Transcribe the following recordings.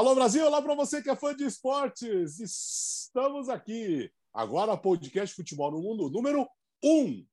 Alô Brasil, olá para você que é fã de esportes. Estamos aqui. Agora podcast Futebol no Mundo número 1.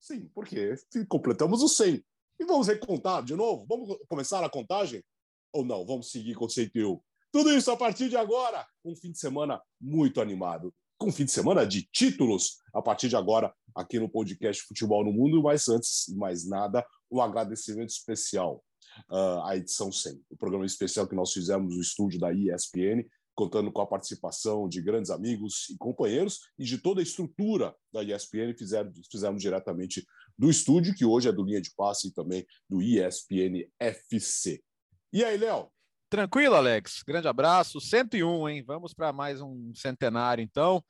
Sim, porque completamos o 100. E vamos recontar de novo? Vamos começar a contagem? Ou não? Vamos seguir com o 101. Tudo isso a partir de agora. Um fim de semana muito animado. Com um fim de semana de títulos a partir de agora aqui no podcast Futebol no Mundo. Mas antes de mais nada, um agradecimento especial uh, à edição 100, o programa especial que nós fizemos no estúdio da ESPN, contando com a participação de grandes amigos e companheiros e de toda a estrutura da ESPN, fizemos, fizemos diretamente do estúdio, que hoje é do Linha de Passe e também do ESPN FC. E aí, Léo? Tranquilo, Alex. Grande abraço. 101, hein? Vamos para mais um centenário, então.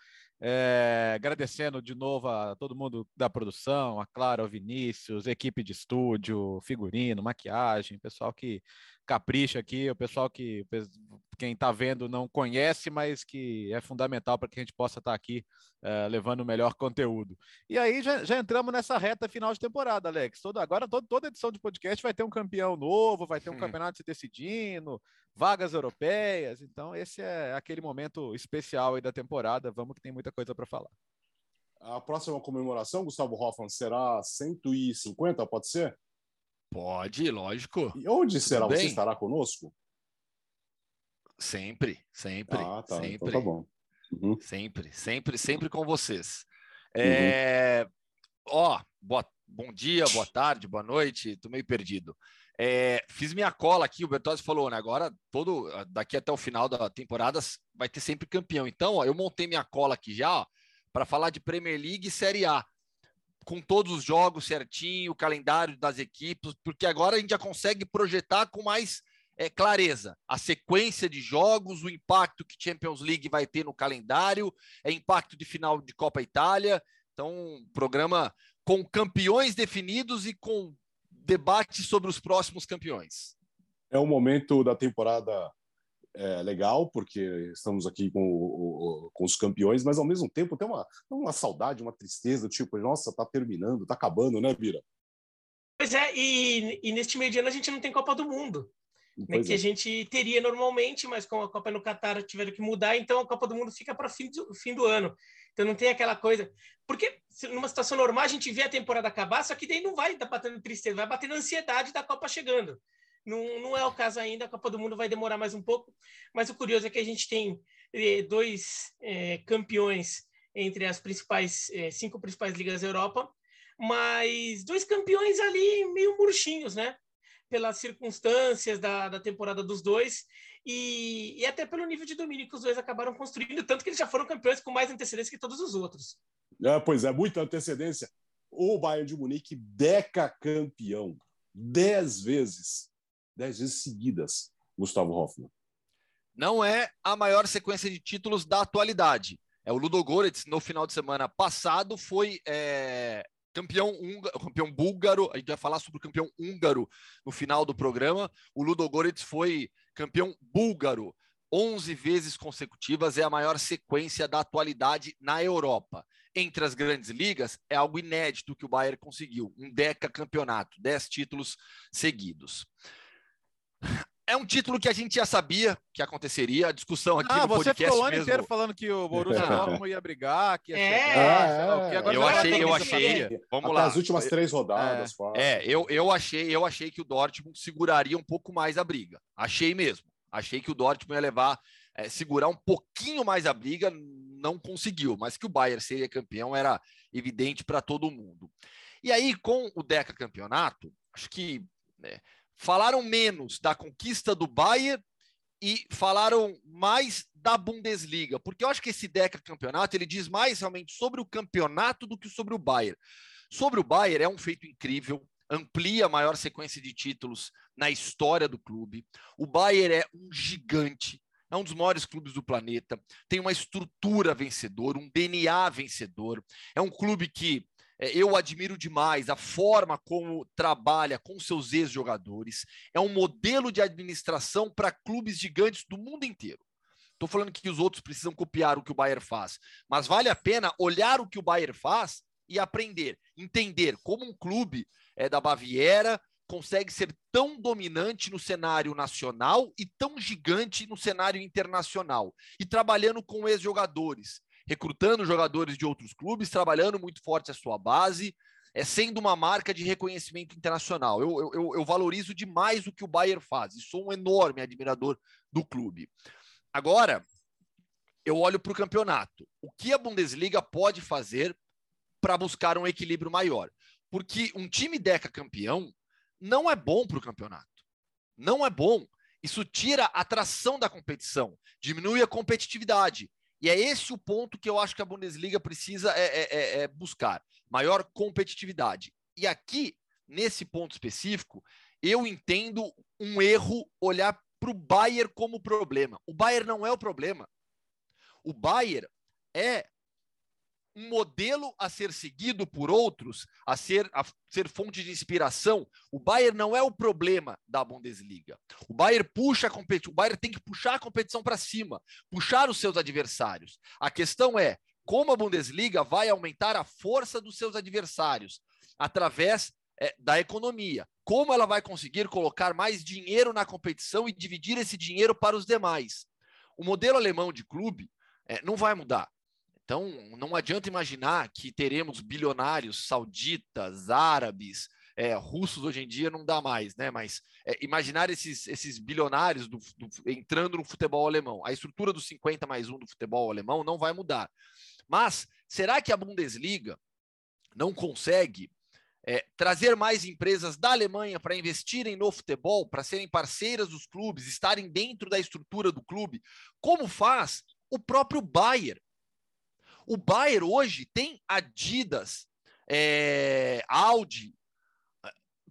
É, agradecendo de novo a todo mundo da produção, a Clara, o Vinícius, equipe de estúdio, figurino, maquiagem, pessoal que capricha aqui, o pessoal que quem está vendo não conhece, mas que é fundamental para que a gente possa estar tá aqui uh, levando o melhor conteúdo. E aí já, já, entramos nessa reta final de temporada, Alex. Toda, agora todo, toda edição de podcast vai ter um campeão novo, vai ter um hum. campeonato se decidindo, vagas europeias. Então esse é aquele momento especial aí da temporada. Vamos que tem muita coisa para falar. A próxima comemoração, Gustavo Hoffman, será 150, pode ser? Pode, lógico. E onde será? Você estará conosco? Sempre, sempre. Ah, tá. Sempre. Então tá bom. Uhum. Sempre, sempre, sempre com vocês. É... Uhum. Ó, boa... bom dia, boa tarde, boa noite. Tô meio perdido. É... Fiz minha cola aqui, o Bertozzi falou, né? Agora, todo daqui até o final da temporada vai ter sempre campeão. Então, ó, eu montei minha cola aqui já para falar de Premier League e Série A com todos os jogos certinho, o calendário das equipes, porque agora a gente já consegue projetar com mais é, clareza a sequência de jogos, o impacto que Champions League vai ter no calendário, é impacto de final de Copa Itália. Então, programa com campeões definidos e com debate sobre os próximos campeões. É um momento da temporada é, legal, porque estamos aqui com, o, com, os campeões, mas ao mesmo tempo tem uma, uma saudade, uma tristeza, tipo, nossa, tá terminando, tá acabando, né, Bira? Pois é, e, e neste meio de ano a gente não tem Copa do Mundo. Né, que é. a gente teria normalmente, mas com a Copa no Catar tiveram que mudar, então a Copa do Mundo fica para fim do fim do ano. Então não tem aquela coisa. Porque numa situação normal a gente vê a temporada acabar, só que daí não vai estar batendo tristeza, vai batendo ansiedade da Copa chegando. Não, não é o caso ainda, a Copa do Mundo vai demorar mais um pouco, mas o curioso é que a gente tem eh, dois eh, campeões entre as principais eh, cinco principais ligas da Europa, mas dois campeões ali meio murchinhos, né? Pelas circunstâncias da, da temporada dos dois e, e até pelo nível de domínio que os dois acabaram construindo, tanto que eles já foram campeões com mais antecedência que todos os outros. É, pois é, muita antecedência. O Bayern de Munique, deca campeão, dez vezes dez vezes seguidas, Gustavo Hoffmann. Não é a maior sequência de títulos da atualidade. É o Ludogorets, no final de semana passado, foi é, campeão, húngaro, campeão búlgaro. A gente vai falar sobre o campeão húngaro no final do programa. O Ludogorets foi campeão búlgaro. 11 vezes consecutivas é a maior sequência da atualidade na Europa. Entre as grandes ligas, é algo inédito que o Bayern conseguiu, um deca campeonato, 10 títulos seguidos. É um título que a gente já sabia que aconteceria, a discussão aqui ah, no você podcast ficou o ano inteiro falando que o Borussia Dortmund ia brigar, que ia é, chegar, é, é. eu achei, eu achei, vamos Até lá. as últimas três rodadas. É, é, eu, eu achei, eu achei que o Dortmund seguraria um pouco mais a briga. Achei mesmo. Achei que o Dortmund ia levar, é, segurar um pouquinho mais a briga, não conseguiu, mas que o Bayern seria campeão era evidente para todo mundo. E aí, com o Deca Campeonato, acho que né, falaram menos da conquista do Bayern e falaram mais da Bundesliga, porque eu acho que esse Deca campeonato ele diz mais realmente sobre o campeonato do que sobre o Bayern. Sobre o Bayern é um feito incrível, amplia a maior sequência de títulos na história do clube. O Bayern é um gigante, é um dos maiores clubes do planeta, tem uma estrutura vencedora, um DNA vencedor. É um clube que eu admiro demais a forma como trabalha com seus ex-jogadores. É um modelo de administração para clubes gigantes do mundo inteiro. Estou falando que os outros precisam copiar o que o Bayern faz, mas vale a pena olhar o que o Bayern faz e aprender, entender como um clube é, da Baviera consegue ser tão dominante no cenário nacional e tão gigante no cenário internacional. E trabalhando com ex-jogadores, recrutando jogadores de outros clubes, trabalhando muito forte a sua base, é, sendo uma marca de reconhecimento internacional. Eu, eu, eu valorizo demais o que o Bayern faz e sou um enorme admirador do clube. Agora, eu olho para o campeonato. O que a Bundesliga pode fazer para buscar um equilíbrio maior? Porque um time deca campeão não é bom para o campeonato. Não é bom. Isso tira a atração da competição, diminui a competitividade. E é esse o ponto que eu acho que a Bundesliga precisa é, é, é, é buscar: maior competitividade. E aqui, nesse ponto específico, eu entendo um erro olhar para o Bayern como problema. O Bayern não é o problema. O Bayern é um modelo a ser seguido por outros, a ser, a ser fonte de inspiração. O Bayern não é o problema da Bundesliga. O Bayern puxa a competição, o Bayern tem que puxar a competição para cima, puxar os seus adversários. A questão é como a Bundesliga vai aumentar a força dos seus adversários através é, da economia. Como ela vai conseguir colocar mais dinheiro na competição e dividir esse dinheiro para os demais. O modelo alemão de clube é, não vai mudar. Então, não adianta imaginar que teremos bilionários sauditas, árabes, é, russos hoje em dia não dá mais, né? Mas é, imaginar esses, esses bilionários do, do, entrando no futebol alemão. A estrutura dos 50 mais 1 do futebol alemão não vai mudar. Mas será que a Bundesliga não consegue é, trazer mais empresas da Alemanha para investirem no futebol, para serem parceiras dos clubes, estarem dentro da estrutura do clube, como faz o próprio Bayern? O Bayern hoje tem Adidas, é, Audi,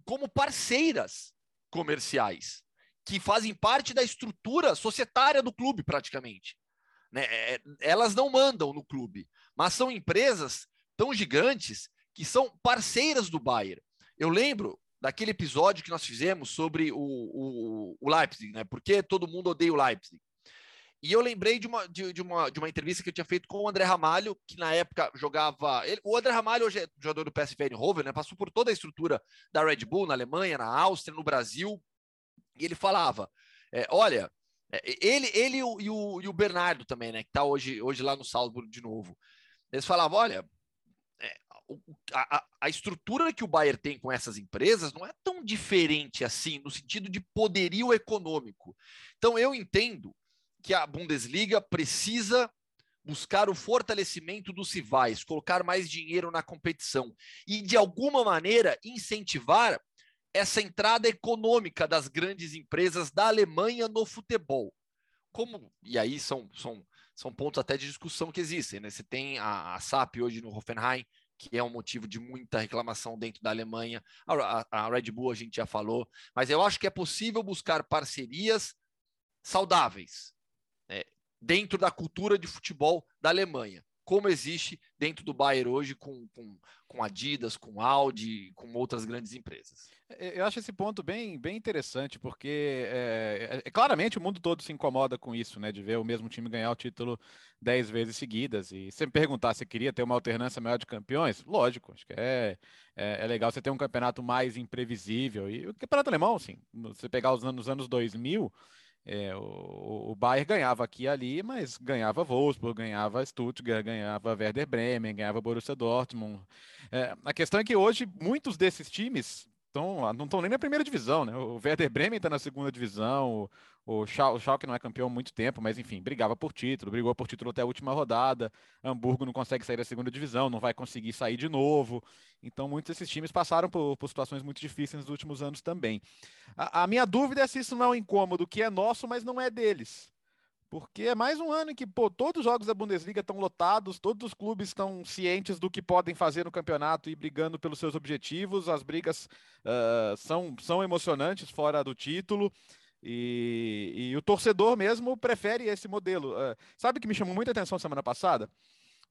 como parceiras comerciais, que fazem parte da estrutura societária do clube, praticamente. Né? É, elas não mandam no clube, mas são empresas tão gigantes que são parceiras do Bayern. Eu lembro daquele episódio que nós fizemos sobre o, o, o Leipzig, né? Porque todo mundo odeia o Leipzig. E eu lembrei de uma, de, de, uma, de uma entrevista que eu tinha feito com o André Ramalho, que na época jogava. Ele, o André Ramalho hoje é jogador do PSV Eindhoven, né? Passou por toda a estrutura da Red Bull na Alemanha, na Áustria, no Brasil. E ele falava: é, olha, é, ele, ele e o, e o, Bernardo também, né? Que está hoje, hoje lá no Salzburg de novo. Eles falavam: olha, é, a, a, estrutura que o Bayern tem com essas empresas não é tão diferente assim, no sentido de poderio econômico. Então, eu entendo que a Bundesliga precisa buscar o fortalecimento dos rivais, colocar mais dinheiro na competição e, de alguma maneira, incentivar essa entrada econômica das grandes empresas da Alemanha no futebol. Como, e aí são, são, são pontos até de discussão que existem. Né? Você tem a, a SAP hoje no Hoffenheim, que é um motivo de muita reclamação dentro da Alemanha. A, a, a Red Bull a gente já falou, mas eu acho que é possível buscar parcerias saudáveis, dentro da cultura de futebol da Alemanha, como existe dentro do Bayern hoje com, com, com Adidas, com Audi, com outras grandes empresas. É, eu acho esse ponto bem, bem interessante, porque é, é, claramente o mundo todo se incomoda com isso, né? De ver o mesmo time ganhar o título dez vezes seguidas. E se me perguntar se queria ter uma alternância maior de campeões, lógico, acho que é, é, é, legal você ter um campeonato mais imprevisível. E o campeonato alemão, assim, você pegar os anos, anos 2000, é, o, o Bayern ganhava aqui e ali, mas ganhava Wolfsburg, ganhava Stuttgart, ganhava Werder Bremen, ganhava Borussia Dortmund. É, a questão é que hoje muitos desses times tão, não estão nem na primeira divisão, né? O Werder Bremen está na segunda divisão, o, o, Schalke não é campeão há muito tempo, mas enfim, brigava por título, brigou por título até a última rodada. Hamburgo não consegue sair da segunda divisão, não vai conseguir sair de novo. Então, muitos desses times passaram por, por situações muito difíceis nos últimos anos também. A, a minha dúvida é se isso não é um incômodo que é nosso, mas não é deles. Porque é mais um ano em que pô, todos os jogos da Bundesliga estão lotados, todos os clubes estão cientes do que podem fazer no campeonato e brigando pelos seus objetivos. As brigas uh, são, são emocionantes fora do título. E, e, o torcedor mesmo prefere esse modelo. Uh, sabe que me chamou muita atenção semana passada?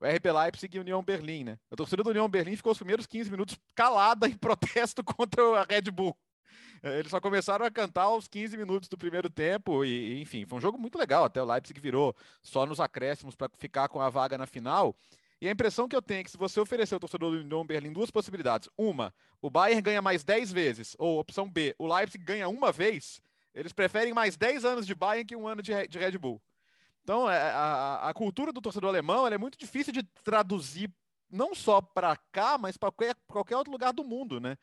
O RB Leipzig e União Berlim, né? A torcida do União Berlim ficou os primeiros 15 minutos calada em protesto contra a Red Bull. Eles só começaram a cantar aos 15 minutos do primeiro tempo e, enfim, foi um jogo muito legal. Até o Leipzig virou só nos acréscimos para ficar com a vaga na final. E a impressão que eu tenho é que se você oferecer ao torcedor do Union Berlim duas possibilidades, uma, o Bayern ganha mais 10 vezes, ou opção B, o Leipzig ganha uma vez, eles preferem mais 10 anos de Bayern que um ano de, de Red Bull. Então, é, a, a cultura do torcedor alemão é muito difícil de traduzir, não só para cá, mas para qualquer, qualquer outro lugar do mundo, né?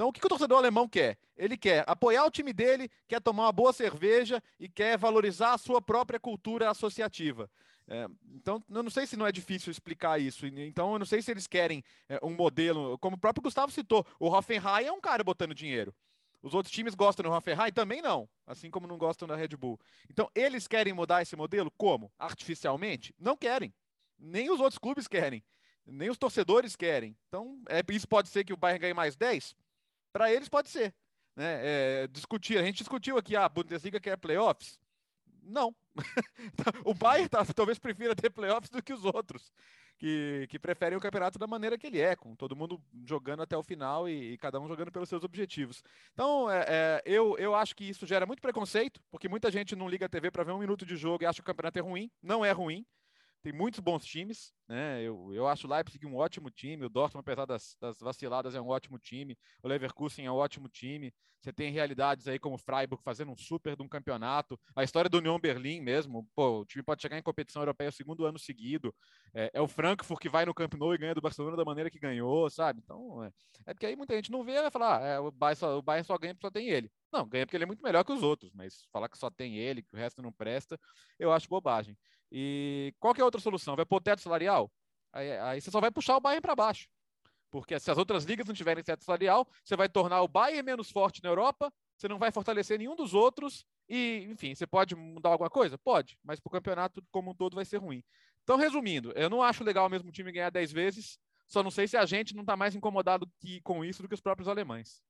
Então, o que, que, o torcedor alemão quer? Ele quer apoiar o time dele, quer tomar uma boa cerveja e quer valorizar a sua própria cultura associativa. É, então, eu não sei se não é difícil explicar isso. Então, eu não sei se eles querem é, um modelo, como o próprio Gustavo citou, o Hoffenheim é um cara botando dinheiro. Os outros times gostam do Hoffenheim? Também não, assim como não gostam da Red Bull. Então, eles querem mudar esse modelo? Como? Artificialmente? Não querem. Nem os outros clubes querem. Nem os torcedores querem. Então, é, isso pode ser que o Bayern ganhe mais 10? Para eles pode ser. Né? É, discutir, a gente discutiu aqui, ah, a Bundesliga quer playoffs? Não. o Bayern tá, talvez prefira ter playoffs do que os outros, que, que preferem o campeonato da maneira que ele é, com todo mundo jogando até o final e, e cada um jogando pelos seus objetivos. Então, é, é, eu, eu acho que isso gera muito preconceito, porque muita gente não liga a TV para ver um minuto de jogo e acha que o campeonato é ruim. Não é ruim tem muitos bons times, né? Eu, eu acho o Leipzig um ótimo time, o Dortmund, apesar das, das vaciladas, é um ótimo time, o Leverkusen é um ótimo time. Você tem realidades aí como o Freiburg fazendo um super de um campeonato. A história do Union Berlim mesmo, pô, o time pode chegar em competição europeia o segundo ano seguido. É, é, o Frankfurt que vai no Camp Nou e ganha do Barcelona da maneira que ganhou, sabe? Então, é, é porque aí muita gente não vê e vai falar, ah, é, o, Bayern só, o Bayern só ganha porque só tem ele. Não, ganha porque ele é muito melhor que os outros, mas falar que só tem ele, que o resto não presta, eu acho bobagem. E qual que é a outra solução? Vai pôr teto salarial? Aí, aí você só vai puxar o Bayern para baixo. Porque se as outras ligas não tiverem teto salarial, você vai tornar o Bayern menos forte na Europa, você não vai fortalecer nenhum dos outros, e, enfim, você pode mudar alguma coisa? Pode, mas para o campeonato como um todo vai ser ruim. Então, resumindo, eu não acho legal o mesmo time ganhar 10 vezes, só não sei se a gente não está mais incomodado que, com isso do que os próprios alemães.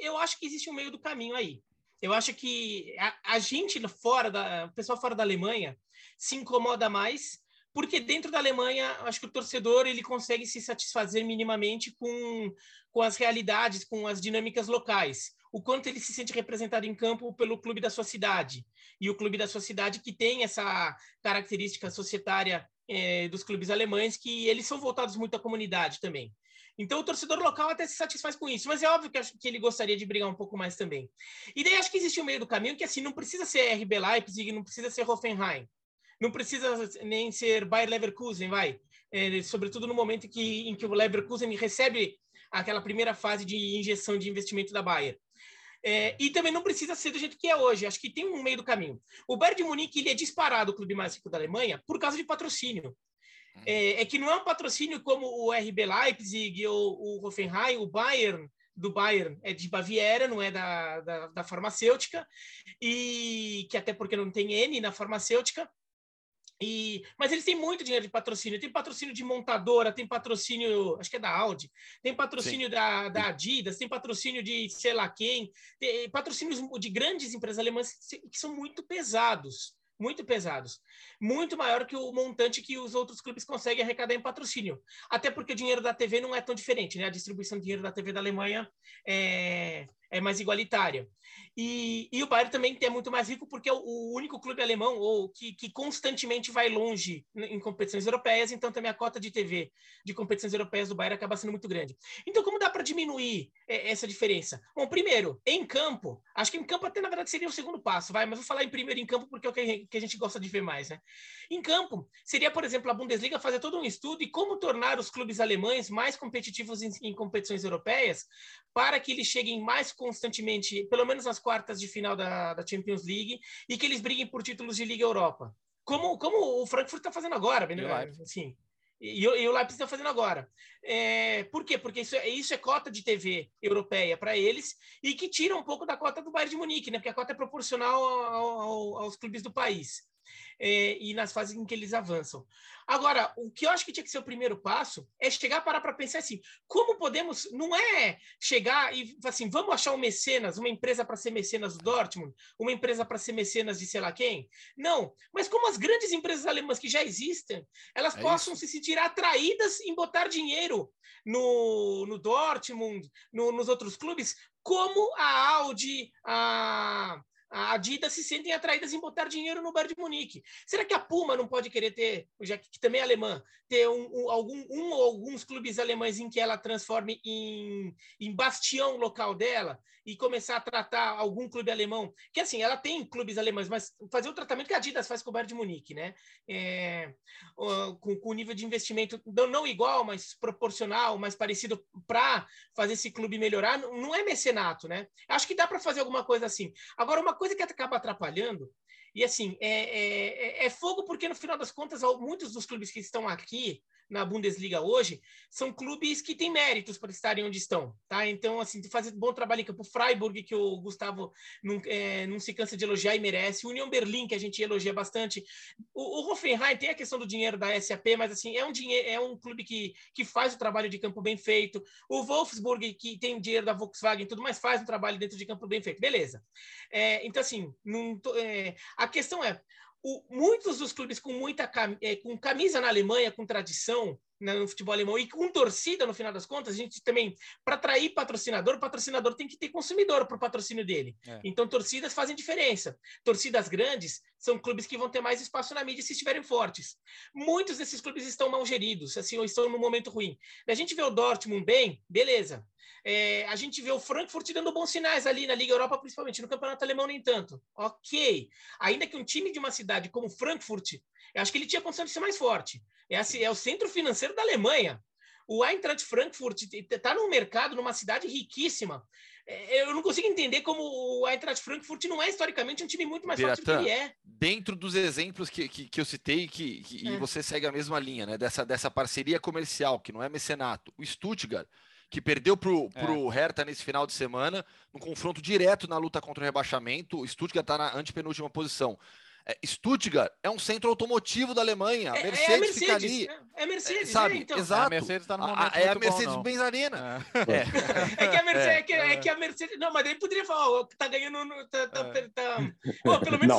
Eu acho que existe um meio do caminho aí. Eu acho que a, a gente fora da, o pessoal fora da Alemanha se incomoda mais porque dentro da Alemanha, acho que o torcedor ele consegue se satisfazer minimamente com, com as realidades, com as dinâmicas locais. O quanto ele se sente representado em campo pelo clube da sua cidade. E o clube da sua cidade que tem essa característica societária é, dos clubes alemães, que eles são voltados muito à comunidade também. Então o torcedor local até se satisfaz com isso, mas é óbvio que, acho que ele gostaria de brigar um pouco mais também. E daí acho que existe um meio do caminho que assim não precisa ser RB Leipzig, não precisa ser Hoffenheim, não precisa nem ser Bayer Leverkusen, vai. É, sobretudo no momento que, em que o Leverkusen recebe aquela primeira fase de injeção de investimento da Bayer. É, e também não precisa ser do jeito que é hoje. Acho que tem um meio do caminho. O Bayern de Munique ele é disparado o clube mais rico da Alemanha por causa de patrocínio. É, é, que não é um patrocínio como o RB Leipzig ou o Hoffenheim, o Bayern do Bayern. É de Baviera, não é da, da, da, farmacêutica, e que até porque não tem N na farmacêutica. E, mas eles têm muito dinheiro de patrocínio. Tem patrocínio de montadora, tem patrocínio, acho que é da Audi, tem patrocínio da, da, Adidas, tem patrocínio de sei lá quem, tem patrocínios de grandes empresas alemãs que são muito pesados muito pesados. Muito maior que o montante que os outros clubes conseguem arrecadar em patrocínio. Até porque o dinheiro da TV não é tão diferente, né? A distribuição de dinheiro da TV da Alemanha é, é mais igualitária. E, e o Bayern também é muito mais rico porque é o, único clube alemão ou que, que, constantemente vai longe em competições europeias, então também a cota de TV de competições europeias do Bayern acaba sendo muito grande. Então, como dá para diminuir é, essa diferença? Bom, primeiro, em campo, acho que em campo até na verdade seria o segundo passo, vai, mas vou falar em primeiro em campo porque é o que, que a gente gosta de ver mais, né? Em campo, seria, por exemplo, a Bundesliga fazer todo um estudo e como tornar os clubes alemães mais competitivos em, em competições europeias para que eles cheguem mais constantemente, pelo menos nas quartas de final da, da Champions League, e que eles briguem por títulos de Liga Europa. Como, como o Frankfurt está fazendo agora, né? assim, e, e, o Leipzig está fazendo agora. É, por quê? Porque isso é, isso é cota de TV europeia para eles e que tira um pouco da cota do Bayern de Munique, né? Porque a cota é proporcional ao, ao, aos clubes do país é, e nas fases em que eles avançam. Agora, o que eu acho que tinha que ser o primeiro passo é chegar para para pensar assim, como podemos, não é chegar e assim, vamos achar um mecenas, uma empresa para ser mecenas do Dortmund, uma empresa para ser mecenas de sei lá quem? Não, mas como as grandes empresas alemãs que já existem, elas é possam isso. se sentir atraídas em botar dinheiro no, no Dortmund, no, nos outros clubes, como a Audi, a a Adidas se sentem atraídas em botar dinheiro no Bayern de Munique. Será que a Puma não pode querer ter, já que também é alemã, ter um, um, algum, um ou alguns clubes alemães em que ela transforme em, em bastião local dela e começar a tratar algum clube alemão? Que assim, ela tem clubes alemães, mas fazer o tratamento que a Adidas faz com o Bayern de Munique, né? É, com, o nível de investimento não, não igual, mas proporcional, mais parecido para fazer esse clube melhorar, não é mecenato, né? Acho que dá para fazer alguma coisa assim. Agora, uma coisa que acaba atrapalhando, e assim, é, é, é, é fogo porque no final das contas, muitos dos clubes que estão aqui na Bundesliga hoje são clubes que têm méritos para estarem onde estão, tá? Então, assim, fazer bom trabalho em campo. Freiburg, que o Gustavo não, é, não se cansa de elogiar e merece. União Berlim, que a gente elogia bastante. O, o Hoffenheim tem a questão do dinheiro da SAP, mas, assim, é um, dinheiro, é um clube que, que faz o trabalho de campo bem feito. O Wolfsburg, que tem dinheiro da Volkswagen e tudo, mas faz um trabalho dentro de campo bem feito. Beleza. É, então, assim, não, é, a questão é, o, muitos dos clubes com muita é, com camisa na Alemanha, com tradição no futebol alemão e com torcida, no final das contas, a gente também, para atrair patrocinador, o patrocinador tem que ter consumidor para o patrocínio dele. É. Então, torcidas fazem diferença. Torcidas grandes são clubes que vão ter mais espaço na mídia se estiverem fortes. Muitos desses clubes estão mal geridos, assim, ou estão num momento ruim. A gente vê o Dortmund bem, beleza. É, a gente vê o Frankfurt dando bons sinais ali na Liga Europa, principalmente no Campeonato Alemão, nem tanto. Ok. Ainda que um time de uma cidade como Frankfurt, eu acho que ele tinha condição de ser mais forte. É, assim, é o centro financeiro da Alemanha. O Eintracht Frankfurt está num mercado, numa cidade riquíssima. É, eu não consigo entender como o Eintracht Frankfurt não é historicamente um time muito mais forte do que ele é. Dentro dos exemplos que, que, que eu citei, que, que é. e você segue a mesma linha, né? Dessa, dessa parceria comercial, que não é mecenato. O Stuttgart que perdeu para o é. Hertha nesse final de semana, no confronto direto na luta contra o rebaixamento. O Stuttgart está na antepenúltima posição. É, Stuttgart é um centro automotivo da Alemanha. É, Mercedes, é a Mercedes fica ali. É, é Mercedes, sabe? É, então. Exato. É a Mercedes está no momento. é a Mercedes-Benz Arena. É. que a Mercedes, é. que, é. que a Mercedes. Não, mas daí poderia falar, ó, tá ganhando. No, tá, tá, tá... Pô, pelo menos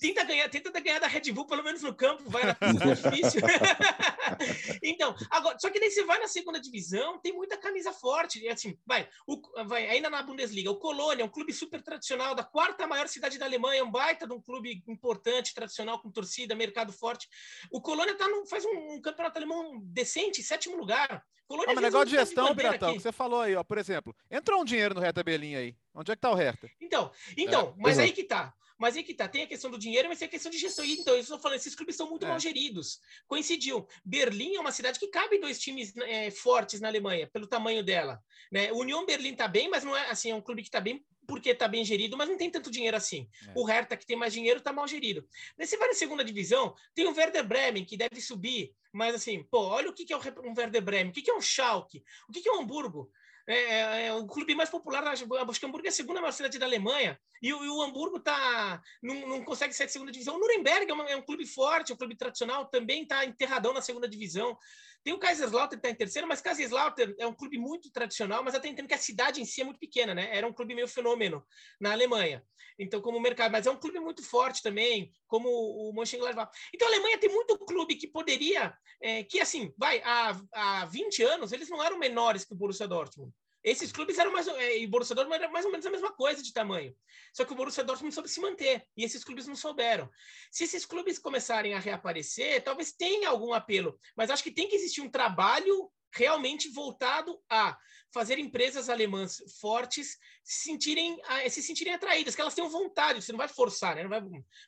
tenta ganhar, tenta ganhar da Red Bull, pelo menos no campo, vai na pista, é difícil. então, agora, só que daí você vai na segunda divisão, tem muita camisa forte. E assim, vai, o, vai, ainda na Bundesliga, o Colônia, um clube super tradicional da quarta maior cidade da Alemanha, um baita de um clube importante, tradicional, com torcida, mercado forte. O Colônia tá no, faz um, um, campeonato alemão decente, sétimo lugar. Colônia ah, mas negócio de gestão, Piratão, que você falou aí, ó, por exemplo, entrou um dinheiro no Hertha Berlim aí. Onde é que tá o Hertha? Então, então, é, mas aí que tá. Mas aí que tá, tem a questão do dinheiro, mas tem a questão de gestão. Então, eu estou falando, esses clubes são muito é. mal geridos. Coincidiu. Berlim é uma cidade que cabe dois times é, fortes na Alemanha, pelo tamanho dela. Né? União Berlim tá bem, mas não é assim, é um clube que tá bem porque está bem gerido, mas não tem tanto dinheiro assim. É. O Hertha, que tem mais dinheiro, está mal gerido. Você vai na segunda divisão, tem o Werder Bremen, que deve subir, mas assim, pô, olha o que, que é um Werder Bremen, o que, que é um Schalke, o que, que é um Hamburgo. É, é, é, o clube mais popular, acho que Hamburgo é a segunda maior cidade da Alemanha, e e o Hamburgo tá, não, não consegue sair da segunda divisão. O Nuremberg é, uma, é, um clube forte, é um clube tradicional, também está enterradão na segunda divisão. Tem o Kaiserslautern que está em terceiro, mas Kaiserslautern é um clube muito tradicional, mas até entendo que a cidade em si é muito pequena, né? Era um clube meio fenômeno na Alemanha. Então, como mercado, mas é um clube muito forte também, como o Mönchengladbach. Então, a Alemanha tem muito clube que poderia, é, que assim, vai, há, há 20 anos, eles não eram menores que o Borussia Dortmund. Esses clubes eram mais, é, e o Borussia Dortmund era mais ou menos a mesma coisa de tamanho. Só que o Borussia Dortmund soube se manter e esses clubes não souberam. Se esses clubes começarem a reaparecer, talvez tenha algum apelo, mas acho que tem que existir um trabalho realmente voltado a fazer empresas alemãs fortes se sentirem, se sentirem atraídas, que elas tenham vontade, você não vai forçar, né? Não vai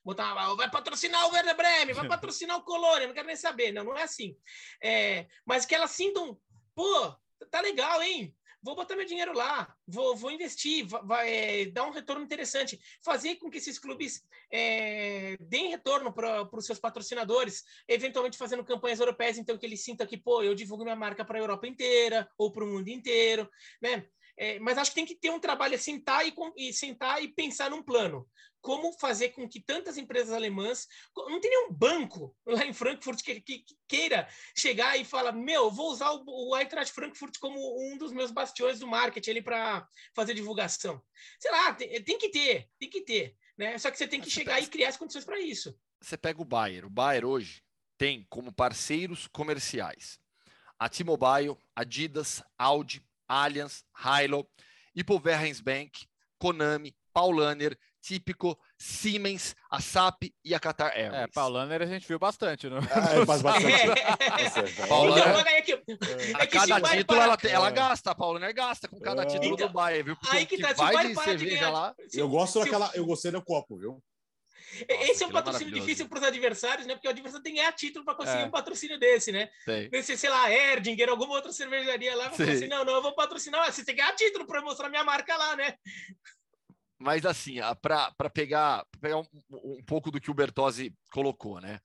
botar, ah, vai patrocinar o Werder Bremen, vai patrocinar o Colônia, não quero nem saber, não, não é assim. É, mas que elas sintam, pô, tá legal, hein? Vou botar meu dinheiro lá, vou, vou investir, vai, vai é, dar um retorno interessante, fazer com que esses clubes é, deem retorno para os seus patrocinadores, eventualmente fazendo campanhas europeias, então que eles sintam que, pô, eu divulgo minha marca para a Europa inteira ou para o mundo inteiro, né? É, mas acho que tem que ter um trabalho, é sentar e, e, sentar e pensar num plano. Como fazer com que tantas empresas alemãs. Não tem nenhum banco lá em Frankfurt que, que, que queira chegar e falar: Meu, vou usar o, o Eintracht Frankfurt como um dos meus bastiões do marketing para fazer divulgação. Sei lá, tem, tem, que ter, tem que ter. Né? Só que você tem que você chegar pega, e criar as condições para isso. Você pega o Bayer. O Bayer hoje tem como parceiros comerciais a T-Mobile, Adidas, Audi, Allianz, Hilo, Bank, Konami, Paulaner, Típico, Siemens, a SAP e a Qatar Airways. É, Paulaner a gente viu bastante, não? É, faz bastante. É. Paulaner, Então, é que- a é que cada título ela, tem- ela gasta, a Paulaner gasta com cada É. título Então, do Bayern, viu? Porque aí que que tá, se o vai Bayern de cerveja ganhar- lá... Eu gosto daquela. Eu gostei do copo, viu? Esse é um é patrocínio difícil para os adversários, né? Porque o adversário tem que ganhar título para conseguir É. um patrocínio desse, né? Tem. Nesse, sei lá, Erdinger, alguma outra cervejaria lá, vai falar assim: não, não, eu vou patrocinar, você tem que ganhar título para mostrar minha marca lá, né? Mas assim, para pegar, pra pegar um, um pouco do que o Bertozzi colocou, né?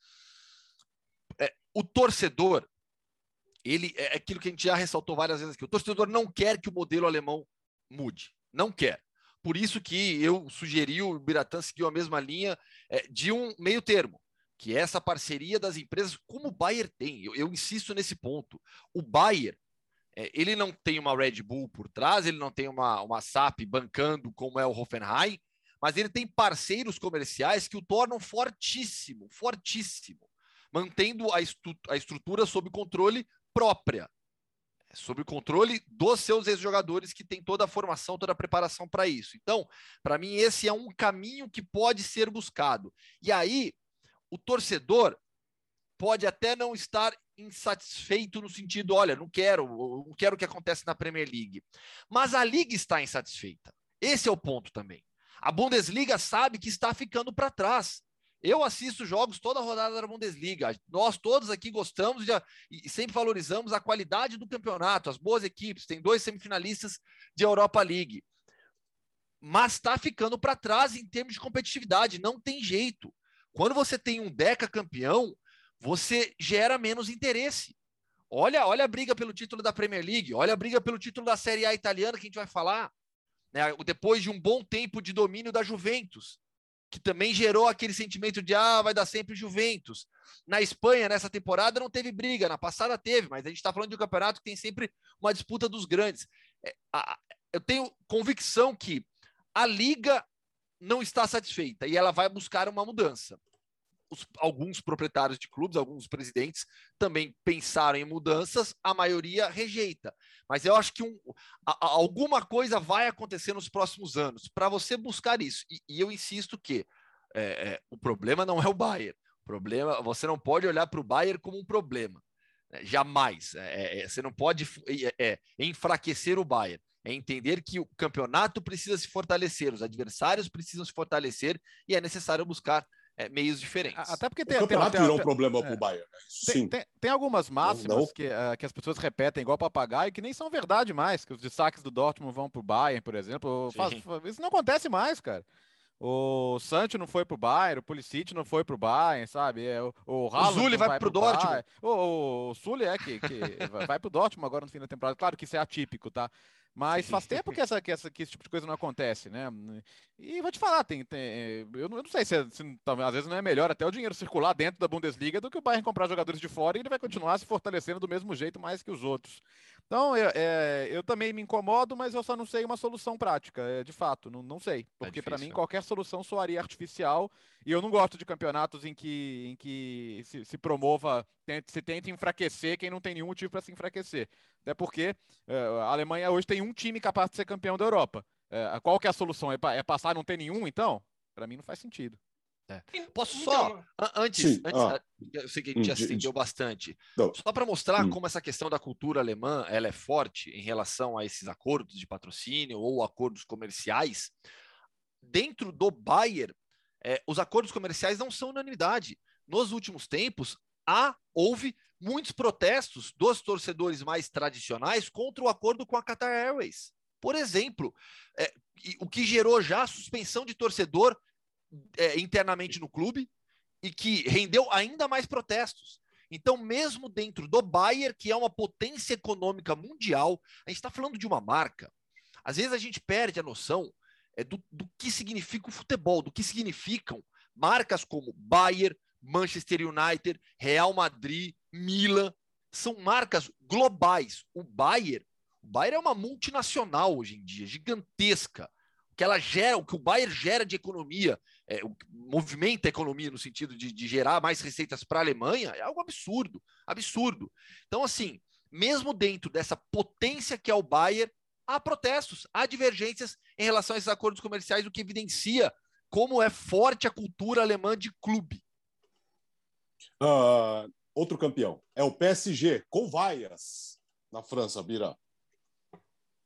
É, o torcedor, ele é aquilo que a gente já ressaltou várias vezes aqui. O torcedor não quer que o modelo alemão mude, não quer. Por isso que eu sugeri o Biratã seguiu a mesma linha é, de um meio termo, que é essa parceria das empresas, como o Bayer tem. Eu, eu insisto nesse ponto. O Bayer é, ele não tem uma Red Bull por trás, ele não tem uma, uma SAP bancando como é o Hoffenheim, mas ele tem parceiros comerciais que o tornam fortíssimo, fortíssimo, mantendo a, a estrutura sob controle própria, sob controle dos seus ex-jogadores que tem toda a formação, toda a preparação para isso. Então, para mim, esse é um caminho que pode ser buscado. E aí, o torcedor pode até não estar insatisfeito no sentido, olha, não quero, não quero o que acontece na Premier League. Mas a liga está insatisfeita. Esse é o ponto também. A Bundesliga sabe que está ficando para trás. Eu assisto jogos toda a rodada da Bundesliga. Nós todos aqui gostamos de, e sempre valorizamos a qualidade do campeonato, as boas equipes. Tem dois semifinalistas de Europa League. Mas está ficando para trás em termos de competitividade. Não tem jeito. Quando você tem um Deca campeão, você gera menos interesse. Olha, olha a briga pelo título da Premier League, olha a briga pelo título da Série A italiana que a gente vai falar. Né? Depois de um bom tempo de domínio da Juventus, que também gerou aquele sentimento de ah, vai dar sempre Juventus. Na Espanha, nessa temporada, não teve briga, na passada teve, mas a gente está falando de um campeonato que tem sempre uma disputa dos grandes. É, eu tenho convicção que a liga não está satisfeita e ela vai buscar uma mudança os, alguns proprietários de clubes, alguns presidentes também pensaram em mudanças, a maioria rejeita. Mas eu acho que um, a, a, alguma coisa vai acontecer nos próximos anos para você buscar isso. E, e eu insisto que é, é, o problema não é o Bayern. O problema, você não pode olhar para o Bayern como um problema. Né? Jamais. É, você não pode enfraquecer o Bayern. É entender que o campeonato precisa se fortalecer, os adversários precisam se fortalecer e é necessário buscar é, meios diferentes. Até porque tem, o campeonato tem, virou tem, um problema é, para o Bayern. Né? Sim. Tem, tem, algumas máximas não, não. Que, uh, que as pessoas repetem igual papagaio que nem são verdade mais, que os destaques do Dortmund vão para o Bayern, por exemplo. Faz, isso não acontece mais, cara. O Sancho não foi pro Bayern, o Pulisic não foi pro Bayern, sabe? É, o o, o Zuli vai, vai pro, pro Dortmund. O, o, o Sully é que, que vai, vai pro Dortmund agora no fim da temporada. Claro que isso é atípico, tá? Mas faz tempo que, essa, que, essa, que esse tipo de coisa não acontece, né? E vou te falar, tem, tem eu, não, eu, não, sei se, se, às vezes não é melhor até o dinheiro circular dentro da Bundesliga do que o Bayern comprar jogadores de fora e ele vai continuar se fortalecendo do mesmo jeito mais que os outros. Então, eu, é, eu também me incomodo, mas eu só não sei uma solução prática, é, de fato, não, não sei. Porque é para mim qualquer solução soaria artificial e eu não gosto de campeonatos em que, em que se, se promova, se tente enfraquecer quem não tem nenhum motivo para se enfraquecer. Até porque é, a Alemanha hoje tem um time capaz de ser campeão da Europa. É, qual que é a solução? É, é passar não ter nenhum, então? Para mim não faz sentido. É. Posso só, então, antes, sim, antes ah, eu sei que a gente já se estendeu bastante, não. só para mostrar hum. como essa questão da cultura alemã ela é forte em relação a esses acordos de patrocínio ou acordos comerciais, dentro do Bayer, é, os acordos comerciais não são unanimidade. Nos últimos tempos, há, houve muitos protestos dos torcedores mais tradicionais contra o acordo com a Qatar Airways. Por exemplo, é, o que gerou já suspensão de torcedor é, internamente no clube e que rendeu ainda mais protestos. Então, mesmo dentro do Bayer, que é uma potência econômica mundial, a gente está falando de uma marca. Às vezes a gente perde a noção é, do, do que significa o futebol, do que significam marcas como Bayer, Manchester United, Real Madrid, Milan, são marcas globais. O Bayer, o Bayer é uma multinacional hoje em dia, gigantesca. Que ela gera, o que o Bayer gera de economia, é, movimenta a economia no sentido de, de gerar mais receitas para a Alemanha, é algo absurdo, absurdo. Então, assim, mesmo dentro dessa potência que é o Bayer, há protestos, há divergências em relação a esses acordos comerciais, o que evidencia como é forte a cultura alemã de clube. Uh, outro campeão é o PSG, com vaias na França, Bira.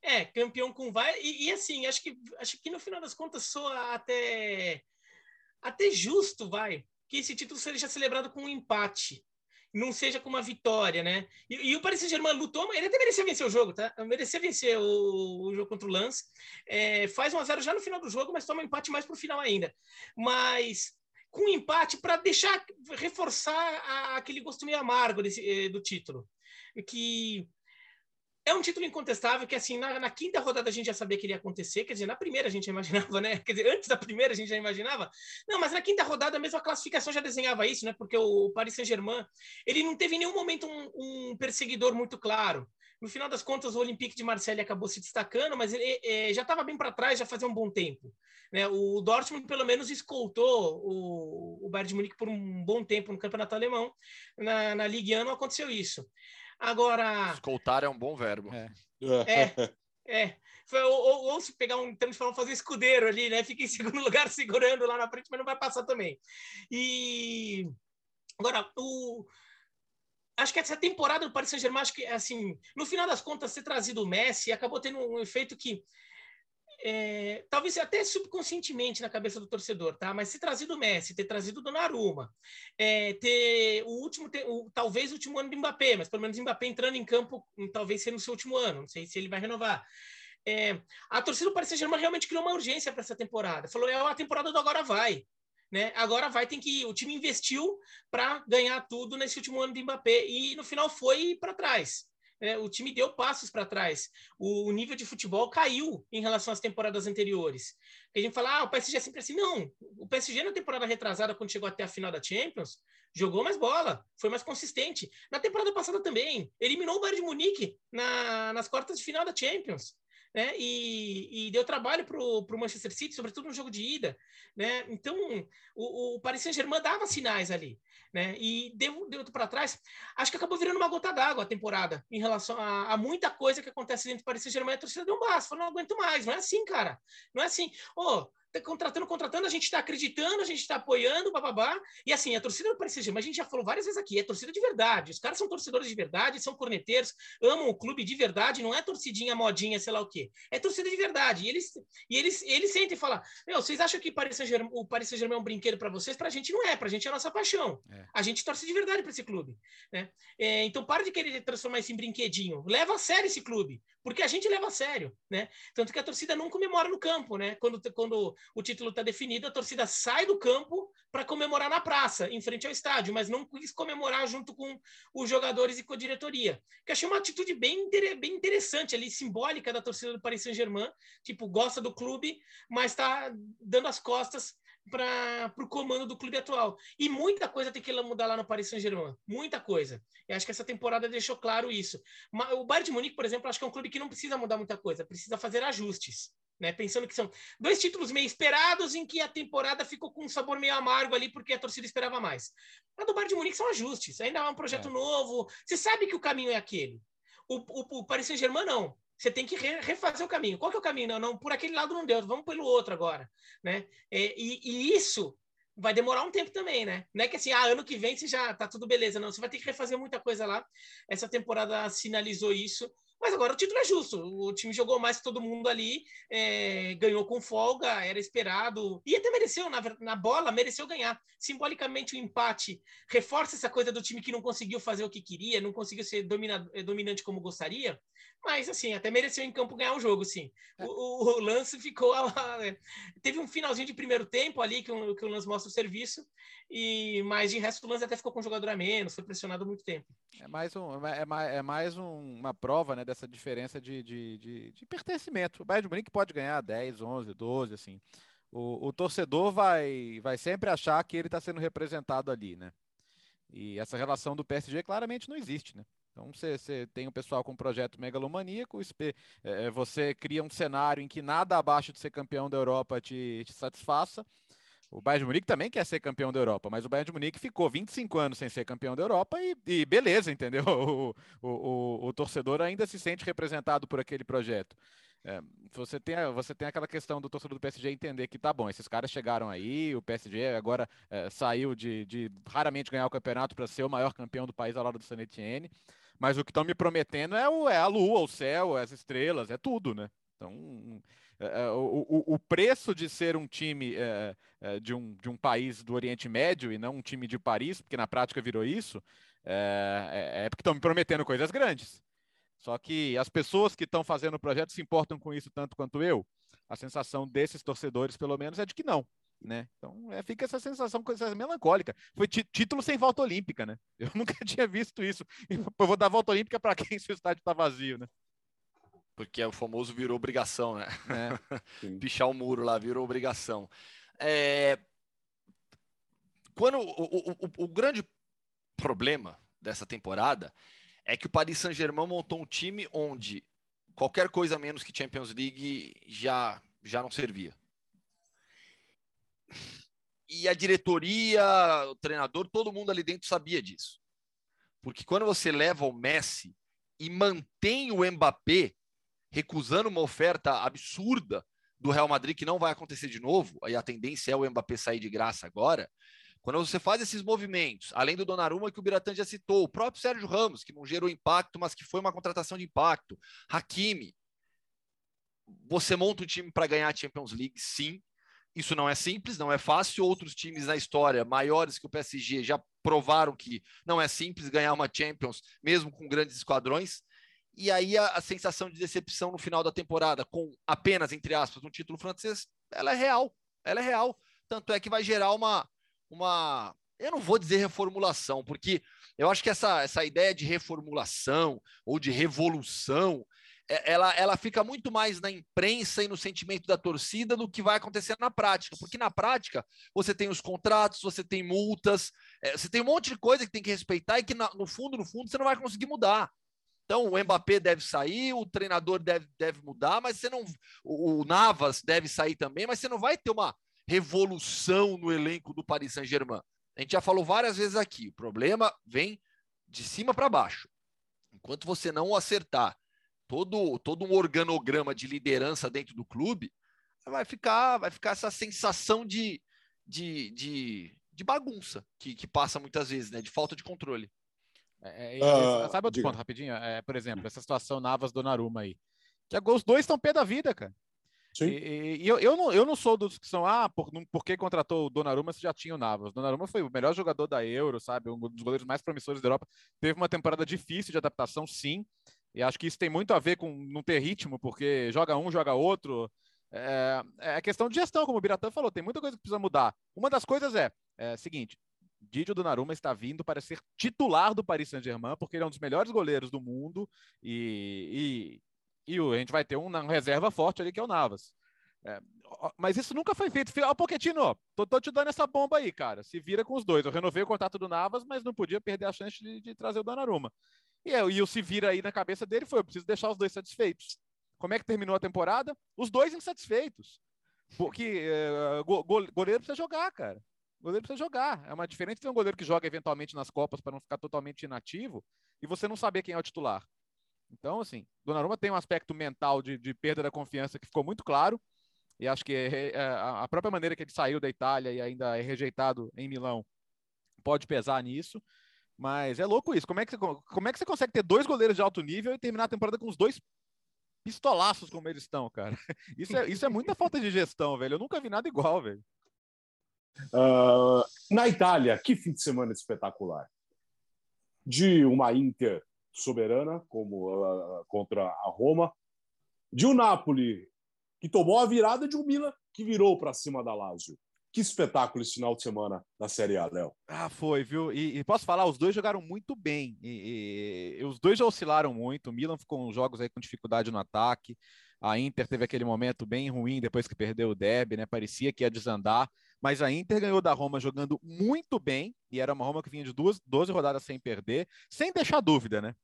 É, campeão com vaias. E, e, assim, acho que, acho que no final das contas soa até, até justo, vai, que esse título seja celebrado com um empate não seja com uma vitória, né? E, e o Paris Saint-Germain lutou, ele até merecia vencer o jogo, tá? Merecia vencer o, o jogo contra o Lance. É, faz 1 a 0 já no final do jogo, mas toma um empate mais para o final ainda. Mas com um empate para deixar reforçar a, aquele gosto meio amargo desse, eh, do título, que é um título incontestável que, assim, na, na, quinta rodada a gente já sabia que ele ia acontecer, quer dizer, na primeira a gente já imaginava, né? Quer dizer, antes da primeira a gente já imaginava. Não, mas na quinta rodada mesmo a classificação já desenhava isso, né? Porque o, Paris Saint-Germain, ele não teve em nenhum momento um, um, perseguidor muito claro. No final das contas, o Olympique de Marseille acabou se destacando, mas ele é, já estava bem para trás, já fazia um bom tempo. Né? O Dortmund, pelo menos, escoltou o, o Bayern de Munique por um bom tempo no campeonato alemão. Na, na Ligue 1 não aconteceu isso. Agora. Escoltar é um bom verbo. É. É. é. Foi, ou, ou, ou, se pegar um falar, fazer escudeiro ali, né? Fica em segundo lugar segurando lá na frente, mas não vai passar também. E agora, o, acho que essa temporada do Paris Saint-Germain, acho que assim, no final das contas, ter trazido o Messi acabou tendo um efeito que é, talvez até subconscientemente na cabeça do torcedor, tá? Mas se trazido o Messi, ter trazido o Donnarumma, é, ter o último, ter, o, talvez o último ano do Mbappé, mas pelo menos o Mbappé entrando em campo, hum, talvez seja no seu último ano, não sei se ele vai renovar. É, a torcida do Paris Saint-Germain realmente criou uma urgência para essa temporada. Falou, é a temporada do agora vai. Né? Agora vai, tem que o time investiu para ganhar tudo nesse último ano do Mbappé e no final foi para trás é, o time deu passos para trás. O, o, nível de futebol caiu em relação às temporadas anteriores. a gente fala, ah, o PSG é sempre assim. Não, o PSG na temporada retrasada, quando chegou até a final da Champions, jogou mais bola, foi mais consistente. Na temporada passada também, eliminou o Bayern de Munique na, nas quartas de final da Champions né? E, e deu trabalho para o Manchester City, sobretudo no jogo de ida, né? Então o, o Paris Saint-Germain dava sinais ali, né? E deu, deu para trás. Acho que acabou virando uma gota d'água a temporada em relação a, a, muita coisa que acontece dentro do Paris Saint-Germain. A torcida deu um basta, falou, não aguento mais. Não é assim, cara. Não é assim. Oh, Tá contratando, contratando, a gente está acreditando, a gente está apoiando, bababá. E assim, a torcida do Paris Saint-Germain, a gente já falou várias vezes aqui, é torcida de verdade. Os caras são torcedores de verdade, são corneteiros, amam o clube de verdade, não é torcidinha, modinha, sei lá o quê. É torcida de verdade. E eles, e eles, eles sentem e falam: Meu, vocês acham que Paris o Paris Saint-Germain é um brinquedo para vocês? Para a gente não é, para a gente é a nossa paixão. É. A gente torce de verdade para esse clube. Né? É, então, para de querer transformar isso em brinquedinho. Leva a sério esse clube, porque a gente leva a sério. Né? Tanto que a torcida não comemora no campo, né? Quando, quando o título está definido a torcida sai do campo para comemorar na praça, em frente ao estádio, mas não quis comemorar junto com os jogadores e com a diretoria. Que achei uma atitude bem, bem interessante ali, simbólica da torcida do Paris Saint-Germain, tipo, gosta do clube, mas está dando as costas para o comando do clube atual. E muita coisa tem que mudar lá no Paris Saint-Germain. Muita coisa. Eu acho que essa temporada deixou claro isso. O Bayern de Munique, por exemplo, acho que é um clube que não precisa mudar muita coisa, precisa fazer ajustes né? Pensando que são dois títulos meio esperados em que a temporada ficou com um sabor meio amargo ali porque a torcida esperava mais. A do Bayern de Munique são ajustes, ainda é um projeto é. novo. Você sabe que o caminho é aquele. O, o, o Paris Saint-Germain não. Você tem que refazer o caminho. Qual que é o caminho? Não, não, por aquele lado não deu, vamos pelo outro agora, né? É, e, e isso vai demorar um tempo também, né? Não é que assim, ah, ano que vem você já tá tudo beleza, não. Você vai ter que refazer muita coisa lá. Essa temporada sinalizou isso. Mas agora o título é justo. O time jogou mais que todo mundo ali, é, ganhou com folga, era esperado. E até mereceu, na, na bola, mereceu ganhar. Simbolicamente, o empate reforça essa coisa do time que não conseguiu fazer o que queria, não conseguiu ser domina, é, dominante como gostaria. Mas, assim, até mereceu em campo ganhar o jogo, sim. É. O, o, o lance ficou. teve um finalzinho de primeiro tempo ali que o, que o lance mostra o serviço. E, mas de resto, o Lance até ficou com um jogador a menos, foi pressionado muito tempo. É mais, um, é mais, é mais um, uma prova né, dessa diferença de, de, de, de pertencimento. O Bayern de Munique pode ganhar 10, 11, 12, assim. O, o torcedor vai, vai sempre achar que ele está sendo representado ali, né? E essa relação do PSG claramente não existe, né? Então você, você tem o pessoal com um projeto megalomaníaco, é, é, você cria um cenário em que nada abaixo de ser campeão da Europa te, te satisfaça, o Bayern de Munique também quer ser campeão da Europa, mas o Bayern de Munique ficou 25 anos sem ser campeão da Europa e, e beleza, entendeu? O, o, o, o, torcedor ainda se sente representado por aquele projeto. é, você, tem, você tem aquela questão do torcedor do PSG entender que tá bom, esses caras chegaram aí, o PSG agora é, saiu de, de, raramente ganhar o campeonato para ser o maior campeão do país ao lado do San Etienne, mas o que estão me prometendo é, o, é a lua, o céu, as estrelas, é tudo, né? Então, é, é o, o, preço de ser um time é, de, um, de um país do Oriente Médio e não um time de Paris, porque na prática virou isso, é, é porque estão me prometendo coisas grandes. Só que as pessoas que estão fazendo o projeto se importam com isso tanto quanto eu. A sensação desses torcedores, pelo menos, é de que não. Né? Então é, fica essa sensação coisa melancólica. Foi título sem volta olímpica, né? Eu nunca tinha visto isso. Eu vou dar volta olímpica para quem se o estádio está vazio, né? Porque é o famoso virou obrigação, né? É. Pichar o muro lá virou obrigação. É... Quando o, o, o, o grande problema dessa temporada é que o Paris Saint-Germain montou um time onde qualquer coisa menos que Champions League já, já não servia. E a diretoria, o treinador, todo mundo ali dentro sabia disso. Porque quando você leva o Messi e mantém o Mbappé recusando uma oferta absurda do Real Madrid, que não vai acontecer de novo, aí a tendência é o Mbappé sair de graça agora, quando você faz esses movimentos, além do Donnarumma que o Biratan já citou, o próprio Sérgio Ramos, que não gerou impacto, mas que foi uma contratação de impacto, Hakimi, você monta um time para ganhar a Champions League, sim. Isso não é simples, não é fácil. Outros times na história, maiores que o PSG, já provaram que não é simples ganhar uma Champions, mesmo com grandes esquadrões. E aí a, a sensação de decepção no final da temporada, com apenas, entre aspas, um título francês, ela é real. Ela é real. Tanto é que vai gerar uma, uma. Eu não vou dizer reformulação, porque eu acho que essa, essa ideia de reformulação ou de revolução ela, ela fica muito mais na imprensa e no sentimento da torcida do que vai acontecer na prática, porque na prática você tem os contratos, você tem multas, é, você tem um monte de coisa que tem que respeitar e que no fundo, no fundo, você não vai conseguir mudar. Então, o Mbappé deve sair, o treinador deve, deve mudar, mas você não. O Navas deve sair também, mas você não vai ter uma revolução no elenco do Paris Saint-Germain. A gente já falou várias vezes aqui, o problema vem de cima para baixo. Enquanto você não acertar todo, todo um organograma de liderança dentro do clube, vai ficar, vai ficar essa sensação de, de, de, de bagunça que, que passa muitas vezes, né? De falta de controle. É, é, uh, sabe outro diga. ponto, rapidinho? É, por exemplo, essa situação Navas do Naruma aí. Que os dois estão pé da vida, cara. Sim. E, e, eu, eu, não, eu não sou dos que são, ah, por, por que contratou o Donnarumma se já tinha o Navas? O Donnarumma foi o melhor jogador da Euro, sabe? Um dos goleiros mais promissores da Europa. Teve uma temporada difícil de adaptação, sim. E acho que isso tem muito a ver com não ter ritmo, porque joga um, joga outro. É, é questão de gestão, como o Biratã falou, tem muita coisa que precisa mudar. Uma das coisas é, é seguinte, Didio Donnarumma está vindo para ser titular do Paris Saint-Germain, porque ele é um dos melhores goleiros do mundo e, e a gente vai ter uma reserva forte ali que é o Navas. É, mas isso nunca foi feito. Ó, Pochettino, tô, tô, te dando essa bomba aí, cara. Se vira com os dois. Eu renovei o contato do Navas, mas não podia perder a chance de, de trazer o Donnarumma. E, é, e o se vira aí na cabeça dele foi: eu preciso deixar os dois satisfeitos. Como é que terminou a temporada? Os dois insatisfeitos. Porque é, go, goleiro precisa jogar, cara. Goleiro precisa jogar. É uma diferença de um goleiro que joga eventualmente nas Copas para não ficar totalmente inativo e você não saber quem é o titular. Então, assim, Donnarumma tem um aspecto mental de, de perda da confiança que ficou muito claro. E acho que é, é, a própria maneira que ele saiu da Itália e ainda é rejeitado em Milão pode pesar nisso. Mas é louco isso. Como é que você, como é que você consegue ter dois goleiros de alto nível e terminar a temporada com os dois pistolaços como eles estão, cara? Isso é, isso é muita falta de gestão, velho. Eu nunca vi nada igual, velho. Uh, na Itália, que fim de semana espetacular. De uma Inter soberana, como uh, contra a Roma, de um Napoli que tomou a virada de um Milan que virou para cima da Lazio. Que espetáculo esse final de semana da Série A, Léo. Ah, foi, viu? E, e, posso falar, os dois jogaram muito bem. E, e, os dois já oscilaram muito. O Milan ficou uns jogos aí com dificuldade no ataque. A Inter teve aquele momento bem ruim depois que perdeu o Deb, né? Parecia que ia desandar. Mas a Inter ganhou da Roma jogando muito bem. E era uma Roma que vinha de duas, 12 rodadas sem perder, sem deixar dúvida, né?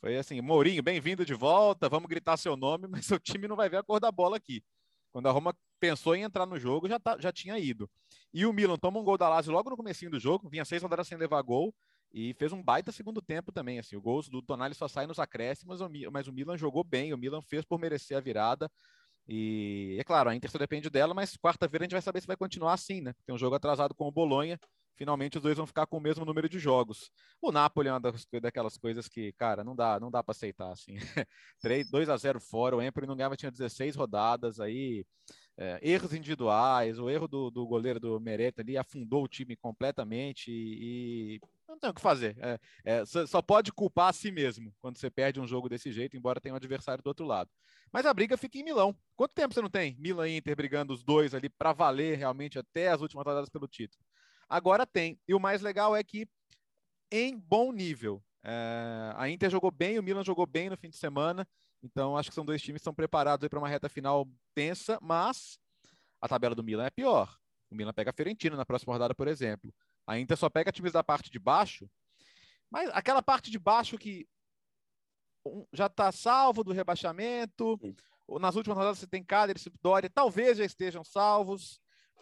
Foi assim, Mourinho, bem-vindo de volta, vamos gritar seu nome, mas seu time não vai ver a cor da bola aqui. Quando a Roma pensou em entrar no jogo, já, tá, já tinha ido. E o Milan toma um gol da Lazio logo no comecinho do jogo, vinha seis rodadas sem levar gol, e fez um baita segundo tempo também. Assim, o gol do Tonali só sai nos acréscimos, mas o Milan jogou bem, o Milan fez por merecer a virada. E é claro, a Inter só depende dela, mas quarta-feira a gente vai saber se vai continuar assim, né? Tem um jogo atrasado com o Bolonha. Finalmente os dois vão ficar com o mesmo número de jogos. O Napoli é uma das, daquelas coisas que, cara, não dá, não dá para aceitar assim. 3, 2 a 0 fora, o Empoli não ganhava, tinha 16 rodadas aí é, erros individuais, o erro do, do goleiro do Mereta ali afundou o time completamente e, e não tem o que fazer. É, é, só pode culpar a si mesmo quando você perde um jogo desse jeito, embora tenha um adversário do outro lado. Mas a briga fica em Milão. Quanto tempo você não tem Milan e Inter brigando os dois ali para valer realmente até as últimas rodadas pelo título? Agora tem. E o mais legal é que em bom nível. É, a Inter jogou bem, o Milan jogou bem no fim de semana. Então, acho que são dois times que estão preparados para uma reta final tensa, mas a tabela do Milan é pior. O Milan pega a Fiorentina na próxima rodada, por exemplo. A Inter só pega times da parte de baixo, mas aquela parte de baixo que já está salvo do rebaixamento. Nas últimas rodadas você tem Cagliari, Sampdoria, talvez já estejam salvos.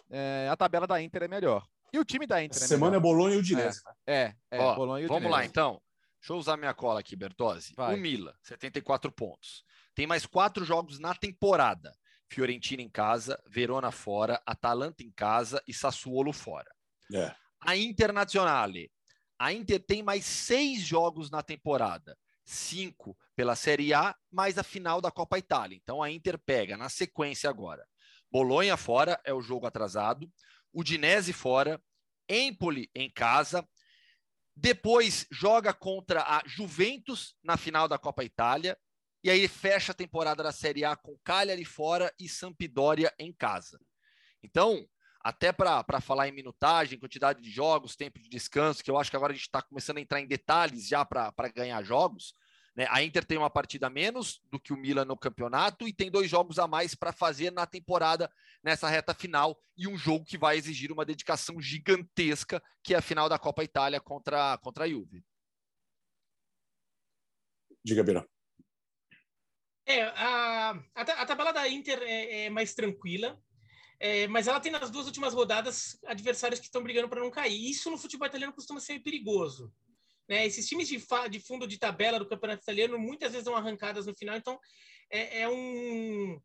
É, a tabela da Inter é melhor. E o time da Inter Essa é semana melhor. é Bolonha e Udinese. É, é, é Ó, Bolonha e Udinese. Vamos lá, então. Deixa eu usar minha cola aqui, Bertozzi. Vai. O Mila, 74 pontos. Tem mais quatro jogos na temporada. Fiorentina em casa, Verona fora, Atalanta em casa e Sassuolo fora. É. A Internazionale. A Inter tem mais seis jogos na temporada. Cinco pela Série A, mais a final da Copa Itália. Então a Inter pega na sequência agora. Bolonha fora, é o jogo atrasado. Udinese fora. Empoli em casa. Depois joga contra a Juventus na final da Copa Itália. E aí fecha a temporada da Série A com Cagliari fora e Sampdoria em casa. Então, até para falar em minutagem, quantidade de jogos, tempo de descanso, que eu acho que agora a gente está começando a entrar em detalhes já para ganhar jogos. Né? A Inter tem uma partida a menos do que o Milan no campeonato e tem dois jogos a mais para fazer na temporada nessa reta final e um jogo que vai exigir uma dedicação gigantesca, que é a final da Copa Itália contra, contra a Juve. Diga, Beira. É, a, a, a, tabela da Inter é, é mais tranquila, é, mas ela tem nas duas últimas rodadas adversários que estão brigando para não cair. Isso no futebol italiano costuma ser perigoso. Né? Esses times de, de, fundo de tabela do campeonato italiano muitas vezes dão arrancadas no final, então é, é um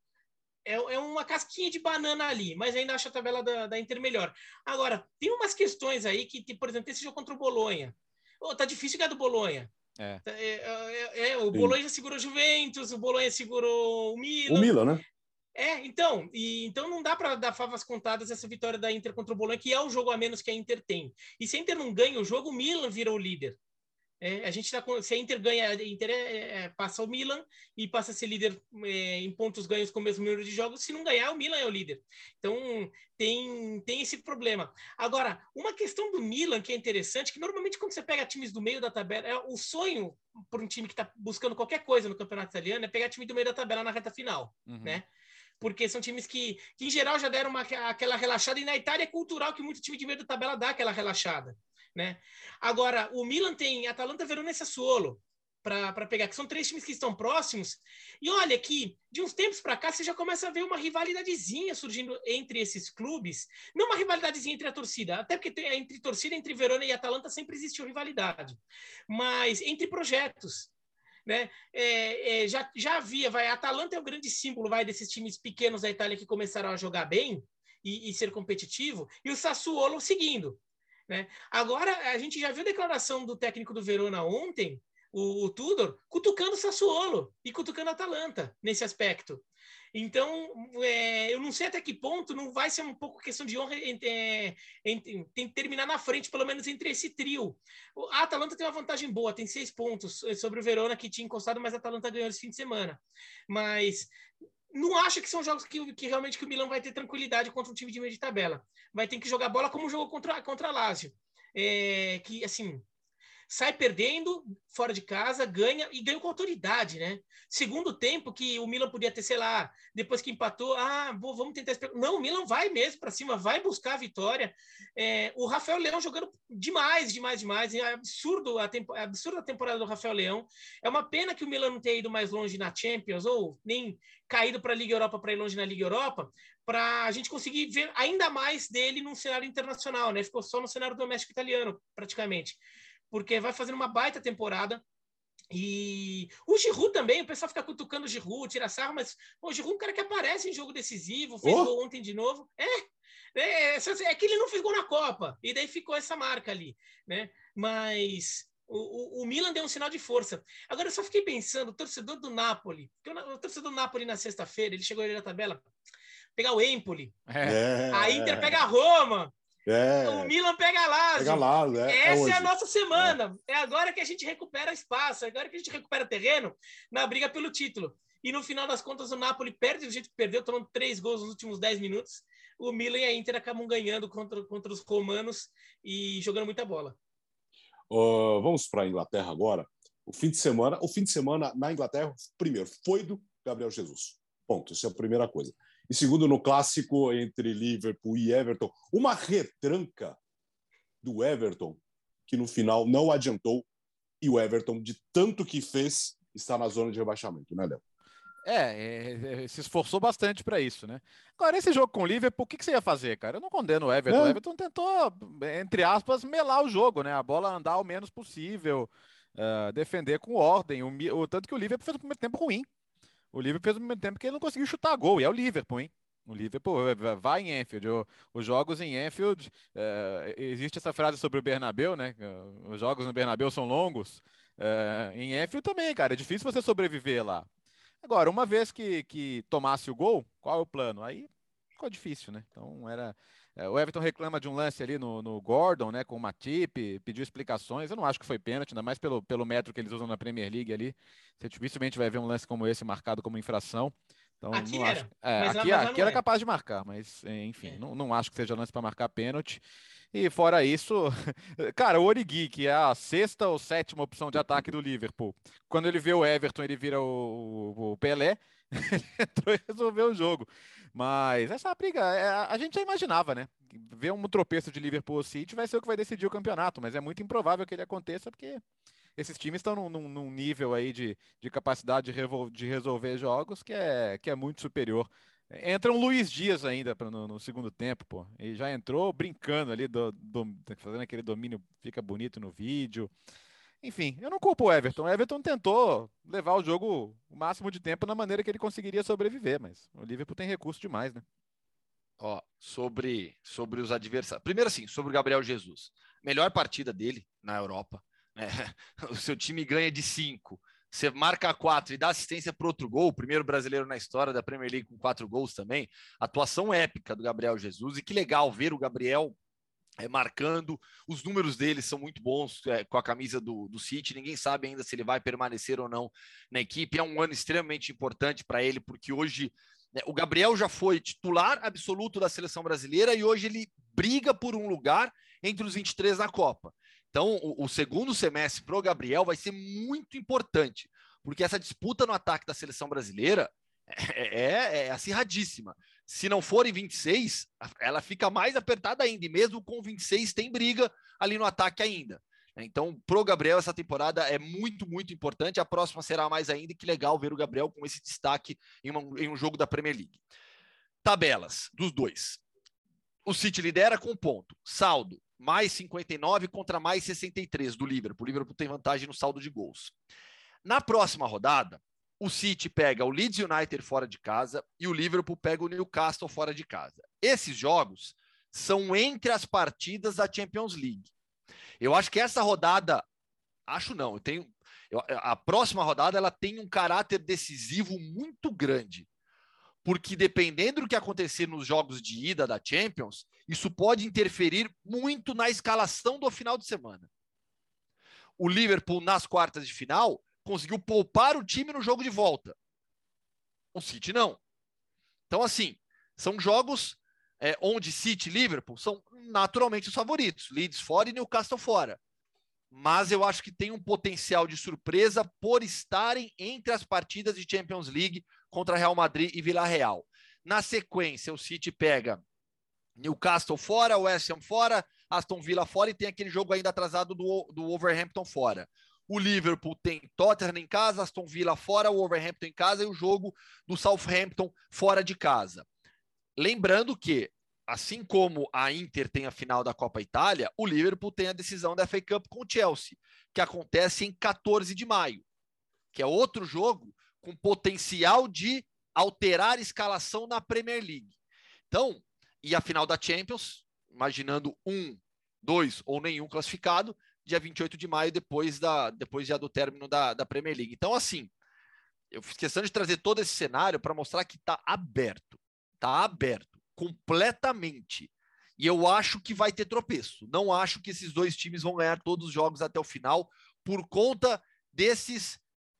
é, é, uma casquinha de banana ali, mas ainda acho a tabela da, da Inter melhor. Agora, tem umas questões aí que, por exemplo, esse jogo contra o Bolonha. Oh, tá difícil ganhar do Bolonha. É. Tá, é, é, é o Bolonha já segurou o Juventus, o Bolonha segurou o Milan. O Milan, né? É, então, e, então não dá para dar favas contadas essa vitória da Inter contra o Bolonha, que é o jogo a menos que a Inter tem. E se a Inter não ganha o jogo, o Milan vira o líder. É, a gente tá com, se a Inter ganha, a Inter é, é, passa o Milan e passa a ser líder é, em pontos ganhos com o mesmo número de jogos. Se não ganhar, o Milan é o líder. Então tem, tem esse problema. Agora, uma questão do Milan que é interessante, que normalmente quando você pega times do meio da tabela, é o sonho para um time que está buscando qualquer coisa no campeonato italiano é pegar time do meio da tabela na reta final, uhum. né? porque são times que, que, em geral já deram uma, aquela relaxada, e na Itália é cultural que muito time de meio da tabela dá aquela relaxada né? Agora, o Milan tem Atalanta, Verona e Sassuolo para pegar, que são três times que estão próximos. E olha que, de uns tempos para cá, você já começa a ver uma rivalidadezinha surgindo entre esses clubes. Não uma rivalidadezinha entre a torcida, até porque entre torcida, entre Verona e Atalanta sempre existiu rivalidade. Mas entre projetos. Né? É, é, já, já havia, vai, a Atalanta é o grande símbolo vai, desses times pequenos da Itália que começaram a jogar bem e, e ser competitivo, e o Sassuolo seguindo. Né? Agora, a gente já viu a declaração do técnico do Verona ontem, o, o Tudor, cutucando Sassuolo e cutucando a Atalanta nesse aspecto. Então, é, eu não sei até que ponto não vai ser um pouco questão de honra é, tem que terminar na frente, pelo menos entre esse trio. A Atalanta tem uma vantagem boa, tem seis pontos sobre o Verona, que tinha encostado, mas a Atalanta ganhou esse fim de semana. Mas não acho que são jogos que, que realmente que o Milan vai ter tranquilidade contra um time de meio de tabela. Vai ter que jogar bola como jogou contra, contra a Lazio. É, que, assim, sai perdendo fora de casa, ganha e ganha com autoridade, né? Segundo tempo que o Milan podia ter, sei lá, depois que empatou, ah, bom, vamos tentar. Não, o Milan vai mesmo para cima, vai buscar a vitória. É, o Rafael Leão jogando demais, demais, demais. É absurdo a, tempo, é absurdo a temporada do Rafael Leão. É uma pena que o Milan não tenha ido mais longe na Champions ou nem caído para a Liga Europa para ir longe na Liga Europa, para a gente conseguir ver ainda mais dele num cenário internacional, né? Ficou só no cenário doméstico italiano, praticamente porque vai fazendo uma baita temporada. E o Giroud também, o pessoal fica cutucando o Giroud, tira sarro, mas pô, o Giroud é um cara que aparece em jogo decisivo, fez oh. gol ontem de novo. É, é, é, que ele não fez gol na Copa, e daí ficou essa marca ali, né? Mas o, o, o, Milan deu um sinal de força. Agora eu só fiquei pensando, o torcedor do Napoli, o, o torcedor do Napoli na sexta-feira, ele chegou ali na tabela, pegar o Empoli, é. a Inter pega a Roma, é. O Milan pega Lazio. Pega Lazio é, é Essa é, a nossa semana. É. é. agora que a gente recupera espaço, é agora que a gente recupera terreno na briga pelo título. E no final das contas, o Napoli perde do jeito que perdeu, tomando três gols nos últimos dez minutos. O Milan e a Inter acabam ganhando contra, contra os romanos e jogando muita bola. Uh, vamos para a Inglaterra agora. O fim de semana, o fim de semana na Inglaterra, primeiro, foi do Gabriel Jesus. Ponto. Essa é a primeira coisa. E segundo, no clássico entre Liverpool e Everton, uma retranca do Everton, que no final não adiantou, e o Everton, de tanto que fez, está na zona de rebaixamento, né, Léo? É, é, é, se esforçou bastante para isso, né? Agora, esse jogo com o Liverpool, o que, que você ia fazer, cara? Eu não condeno o Everton. É. O Everton tentou, entre aspas, melar o jogo, né? A bola andar o menos possível, uh, defender com ordem. O, o, tanto que o Liverpool fez um primeiro tempo ruim. O Liverpool fez um primeiro tempo que ele não conseguiu chutar gol, e é o Liverpool, hein? O Liverpool vai em Enfield. os jogos em Enfield, uh, existe essa frase sobre o Bernabeu, né? Os jogos no Bernabeu são longos. Em Enfield também, cara. É difícil você sobreviver lá. Agora, uma vez que, que tomasse o gol, qual é o plano? Aí ficou difícil, né? Então era. É, o Everton reclama de um lance ali no, no Gordon, né? Com o Matip, pediu explicações. Eu não acho que foi pênalti, ainda mais pelo, pelo metro que eles usam na Premier League ali. Você dificilmente vai ver um lance como esse marcado como infração. Então, aqui não era. Acho, é, aqui, aqui era é. capaz de marcar, mas enfim, é. não, não acho que seja lance para marcar pênalti. E fora isso, cara, o Origi, que é a sexta ou sétima opção de ataque do Liverpool, quando ele vê o Everton, ele vira o, o Pelé, ele entrou e resolveu o jogo. Mas essa briga, é, a gente já imaginava, né? Ver um tropeço de Liverpool City vai ser o que vai decidir o campeonato, mas é muito improvável que ele aconteça, porque esses times estão num, num, num nível aí de, de capacidade de, de, resolver jogos que é, que é muito superior Entra um Luiz Dias ainda no, no, segundo tempo, pô. E já entrou brincando ali, do, do, fazendo aquele domínio, fica bonito no vídeo. Enfim, eu não culpo o Everton. O Everton tentou levar o jogo o máximo de tempo na maneira que ele conseguiria sobreviver, mas o Liverpool tem recurso demais, né? Ó, sobre, sobre os adversários. Primeiro, assim, sobre o Gabriel Jesus. Melhor partida dele na Europa. Né? O seu time ganha de cinco você marca quatro e dá assistência para outro gol, o primeiro brasileiro na história da Premier League com quatro gols também. Atuação épica do Gabriel Jesus e que legal ver o Gabriel é, marcando. Os números dele são muito bons é, com a camisa do, do City. Ninguém sabe ainda se ele vai permanecer ou não na equipe. É um ano extremamente importante para ele, porque hoje né, o Gabriel já foi titular absoluto da seleção brasileira e hoje ele briga por um lugar entre os 23 na Copa. Então, o, o segundo semestre para o Gabriel vai ser muito importante, porque essa disputa no ataque da seleção brasileira é, é, é acirradíssima. Se não forem 26, ela fica mais apertada ainda, e mesmo com 26 tem briga ali no ataque ainda. Então, pro Gabriel, essa temporada é muito, muito importante. A próxima será mais ainda. E que legal ver o Gabriel com esse destaque em, uma, em um jogo da Premier League. Tabelas dos dois. O City lidera com ponto. Saldo: mais 59 contra mais 63 do Liverpool. O Liverpool tem vantagem no saldo de gols. Na próxima rodada, o City pega o Leeds United fora de casa e o Liverpool pega o Newcastle fora de casa. Esses jogos são entre as partidas da Champions League. Eu acho que essa rodada, acho não, eu tenho, eu, a próxima rodada ela tem um caráter decisivo muito grande porque dependendo do que acontecer nos jogos de ida da Champions, isso pode interferir muito na escalação do final de semana. O Liverpool, nas quartas de final, conseguiu poupar o time no jogo de volta. O City não. Então, assim, são jogos é, onde City e Liverpool são naturalmente os favoritos. Leeds fora e Newcastle fora. Mas eu acho que tem um potencial de surpresa por estarem entre as partidas de Champions League contra Real Madrid e Vila Real. Na sequência, o City pega Newcastle fora, West Ham fora, Aston Villa fora e tem aquele jogo ainda atrasado do, do Wolverhampton fora. O Liverpool tem Tottenham em casa, Aston Villa fora, o Wolverhampton em casa e o jogo do Southampton fora de casa. Lembrando que assim como a Inter tem a final da Copa Itália, o Liverpool tem a decisão da FA Cup com o Chelsea, que acontece em 14 de maio, que é outro jogo com potencial de alterar a escalação na Premier League. Então, e a final da Champions, imaginando um, dois ou nenhum classificado, dia 28 de maio, depois, da, depois já do término da, da Premier League. Então, assim, eu fiz questão de trazer todo esse cenário para mostrar que está aberto. Está aberto, completamente. E eu acho que vai ter tropeço. Não acho que esses dois times vão ganhar todos os jogos até o final por conta desses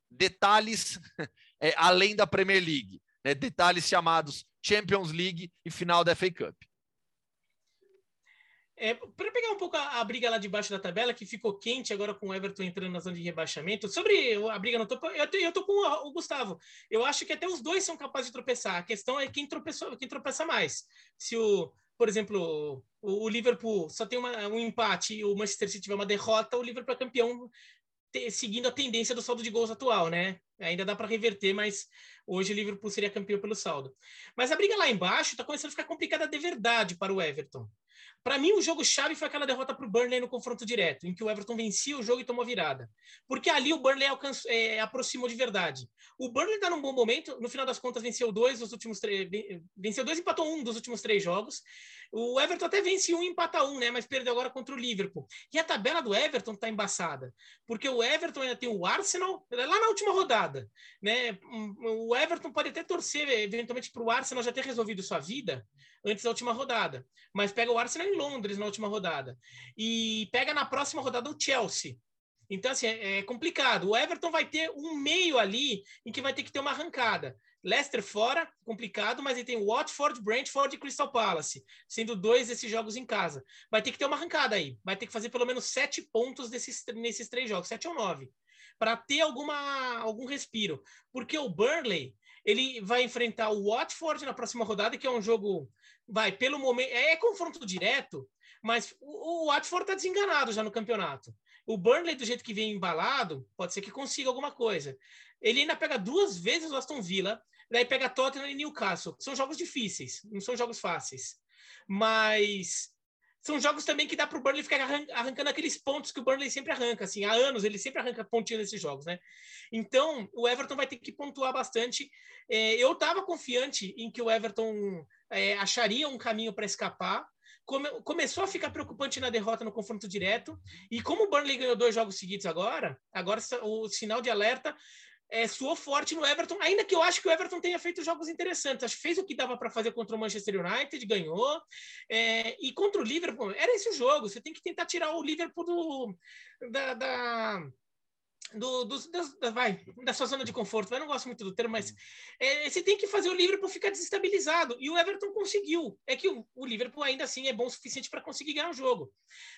detalhes é, além da Premier League. Né? Detalhes chamados Champions League e final da FA Cup. É, para pegar um pouco a, a, briga lá debaixo da tabela, que ficou quente agora com o Everton entrando na zona de rebaixamento, sobre a briga no topo, eu, eu tô com o, Gustavo. Eu acho que até os dois são capazes de tropeçar. A questão é quem, tropeçou, quem tropeça mais. Se o, por exemplo, o, o Liverpool só tem uma, um empate e o Manchester City tiver uma derrota, o Liverpool é campeão te, seguindo a tendência do saldo de gols atual, né? Ainda dá para reverter, mas hoje o Liverpool seria campeão pelo saldo. Mas a briga lá embaixo está começando a ficar complicada de verdade para o Everton. Para mim, o jogo-chave foi aquela derrota para o Burnley no confronto direto, em que o Everton vencia o jogo e tomou virada. Porque ali o Burnley alcançou, é, aproximou de verdade. O Burnley está num bom momento, no final das contas, venceu dois dos últimos três. Venceu dois e empatou um dos últimos três jogos. O Everton até vence um e empata um, né? Mas perdeu agora contra o Liverpool. E a tabela do Everton está embaçada. Porque o Everton ainda tem o Arsenal lá na última rodada. Né? O Everton pode até torcer eventualmente para o Arsenal já ter resolvido sua vida antes da última rodada. Mas pega o Arsenal em Londres na última rodada. E pega na próxima rodada o Chelsea. Então, assim, é, é complicado. O Everton vai ter um meio ali em que vai ter que ter uma arrancada. Leicester fora, complicado, mas ele tem Watford, Brentford e Crystal Palace, sendo dois desses jogos em casa. Vai ter que ter uma arrancada aí. Vai ter que fazer pelo menos sete pontos desses, nesses três jogos, sete ou nove, para ter alguma, algum respiro. Porque o Burnley, ele vai enfrentar o Watford na próxima rodada, que é um jogo vai, pelo momento, é, é confronto direto, mas o, o Watford está desenganado já no campeonato. O Burnley, do jeito que vem embalado, pode ser que consiga alguma coisa. Ele ainda pega duas vezes o Aston Villa, daí pega Tottenham e Newcastle. São jogos difíceis, não são jogos fáceis. Mas são jogos também que dá para o Burnley ficar arrancando aqueles pontos que o Burnley sempre arranca. Assim, há anos ele sempre arranca pontinho nesses jogos, né? Então, o Everton vai ter que pontuar bastante. É, eu estava confiante em que o Everton é, acharia um caminho para escapar. Come, começou a ficar preocupante na derrota no confronto direto. E como o Burnley ganhou dois jogos seguidos agora, agora o sinal de alerta é, suou forte no Everton, ainda que eu acho que o Everton tenha feito jogos interessantes. Acho que fez o que dava para fazer contra o Manchester United, ganhou. É, e contra o Liverpool, era esse o jogo. Você tem que tentar tirar o Liverpool do, da, da do, do, da, vai, da sua zona de conforto. Eu não gosto muito do termo, mas é, você tem que fazer o Liverpool ficar desestabilizado. E o Everton conseguiu. É que o, o Liverpool ainda assim é bom o suficiente para conseguir ganhar o jogo.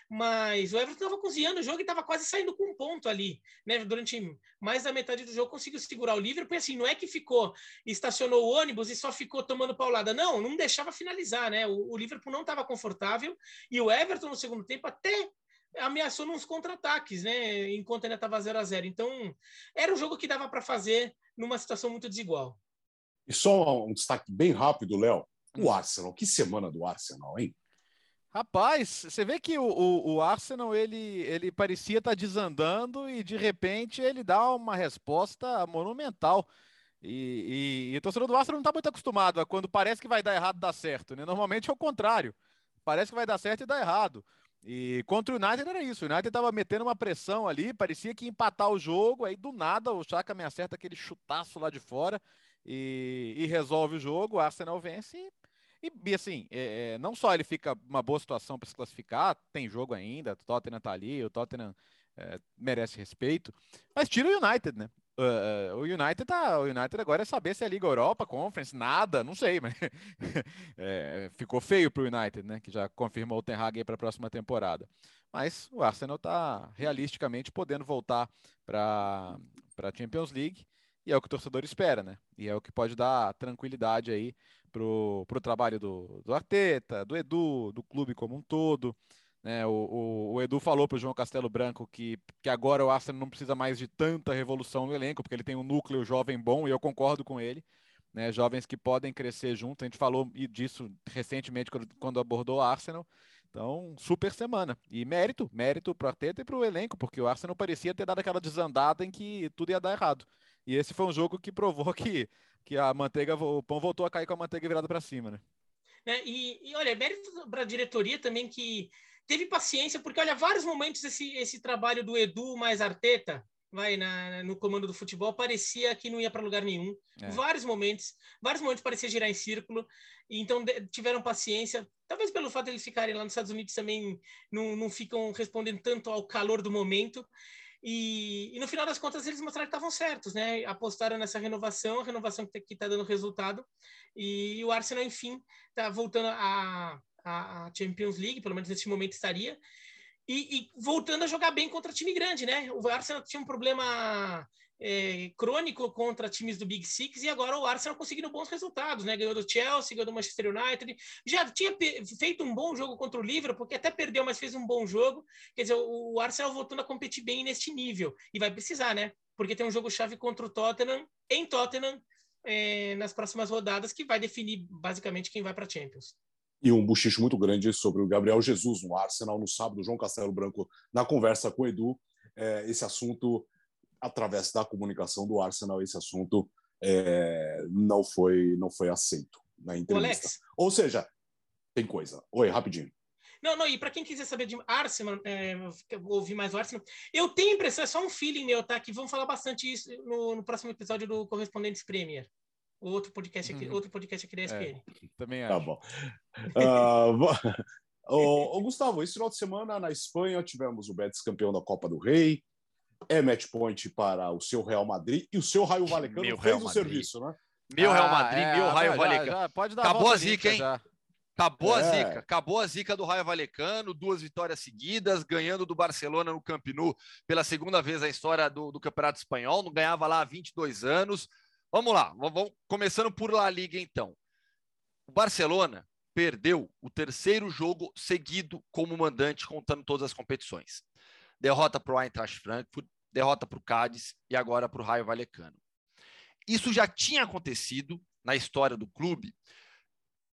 Mas o Everton estava cozinhando o jogo e estava quase saindo com um ponto ali. Né? Durante mais da metade do jogo conseguiu segurar o Liverpool. E assim, não é que ficou, estacionou o ônibus e só ficou tomando paulada. Não, não deixava finalizar. Né? O, o Liverpool não estava confortável. E o Everton, no segundo tempo, até ameaçou nos contra-ataques, né? Enquanto ainda estava 0 a 0 Então, era um jogo que dava para fazer numa situação muito desigual. E só um destaque bem rápido, Léo. O Arsenal, que semana do Arsenal, hein? Rapaz, você vê que o, o, o, Arsenal ele, ele parecia estar tá desandando e de repente ele dá uma resposta monumental. E, e, e o torcedor do Arsenal não está muito acostumado a quando parece que vai dar errado, dar certo. Né? Normalmente é o contrário. Parece que vai dar certo e dá errado. E contra o United era isso. O United estava metendo uma pressão ali, parecia que ia empatar o jogo. Aí do nada o Chaka me acerta aquele chutaço lá de fora e, e resolve o jogo. O Arsenal vence. E, e assim, é, é não só ele fica uma boa situação para se classificar, tem jogo ainda, o Tottenham tá ali, o Tottenham é, merece respeito, mas tira o United, né? Uh, o United tá, o United agora é saber se é Liga Europa, Conference, nada, não sei, mas é, ficou feio para o United, né? Que já confirmou o Ten Hag para a próxima temporada. Mas o Arsenal está realisticamente podendo voltar para a Champions League e é o que o torcedor espera, né? E é o que pode dar tranquilidade aí pro, pro trabalho do, do Arteta, do Edu, do clube como um todo. Né, o, o, o, Edu falou para o João Castelo Branco que, que agora o Arsenal não precisa mais de tanta revolução no elenco, porque ele tem um núcleo jovem bom, e eu concordo com ele. né? Jovens que podem crescer junto. A gente falou disso recentemente quando abordou o Arsenal. Então, super semana. E mérito, mérito para o Arteta e para o elenco, porque o Arsenal parecia ter dado aquela desandada em que tudo ia dar errado. E esse foi um jogo que provou que, que a manteiga, o pão voltou a cair com a manteiga virada para cima, né? É, e, e, olha, mérito para a diretoria também que teve paciência, porque olha, vários momentos esse, esse trabalho do Edu mais Arteta vai na, no comando do futebol parecia que não ia para lugar nenhum. É. Vários momentos, vários momentos parecia girar em círculo. então de, tiveram paciência. Talvez pelo fato de eles ficarem lá nos Estados Unidos também não, não ficam respondendo tanto ao calor do momento. E, e no final das contas eles mostraram que estavam certos, né? Apostaram nessa renovação, a renovação que está dando resultado. E o Arsenal, enfim, está voltando a, a Champions League, pelo menos nesse momento estaria e, e, voltando a jogar bem contra time grande, né? O Arsenal tinha um problema é, crônico contra times do Big Six e agora o Arsenal conseguindo bons resultados, né? Ganhou do Chelsea, ganhou do Manchester United, já tinha feito um bom jogo contra o Liverpool, porque até perdeu, mas fez um bom jogo. Quer dizer, o Arsenal voltando a competir bem neste nível e vai precisar, né? Porque tem um jogo chave contra o Tottenham em Tottenham é, nas próximas rodadas que vai definir basicamente quem vai para Champions e um buchicho muito grande sobre o Gabriel Jesus no Arsenal no sábado, João Castelo Branco na conversa com o Edu. É, esse assunto, através da comunicação do Arsenal, esse assunto é, não foi não foi aceito na entrevista. Alex. Ou seja, tem coisa. Oi, rapidinho. Não, não, e para quem quiser saber de Arsenal, é, ouvir mais o Arsenal, eu tenho a impressão, é só um feeling meu, tá? Que vamos falar bastante isso no, no próximo episódio do Correspondentes Premier. Outro podcast aqui, uhum. outro podcast aqui da ESPN. É, também tá acho. Tá bom. Uh, ô, Gustavo, esse final de semana na Espanha tivemos o Betis campeão da Copa do Rei. É match point para o seu Real Madrid e o seu Raio Valecano meu fez Real o Madrid. serviço, né? Meu ah, Real Madrid, é, meu Raio Valecano. pode dar Acabou a, a zica, hein? Já. Acabou é. a zica, acabou a zica do Raio Valecano, duas vitórias seguidas, ganhando do Barcelona no Camp Nou pela segunda vez na história do, do Campeonato Espanhol, não ganhava lá há 22 anos. Vamos lá, vamos, começando por La Liga então. O Barcelona perdeu o terceiro jogo seguido como mandante, contando todas as competições. Derrota para o Eintracht Frankfurt, derrota para o Cádiz e agora para o Raio Vallecano. Isso já tinha acontecido na história do clube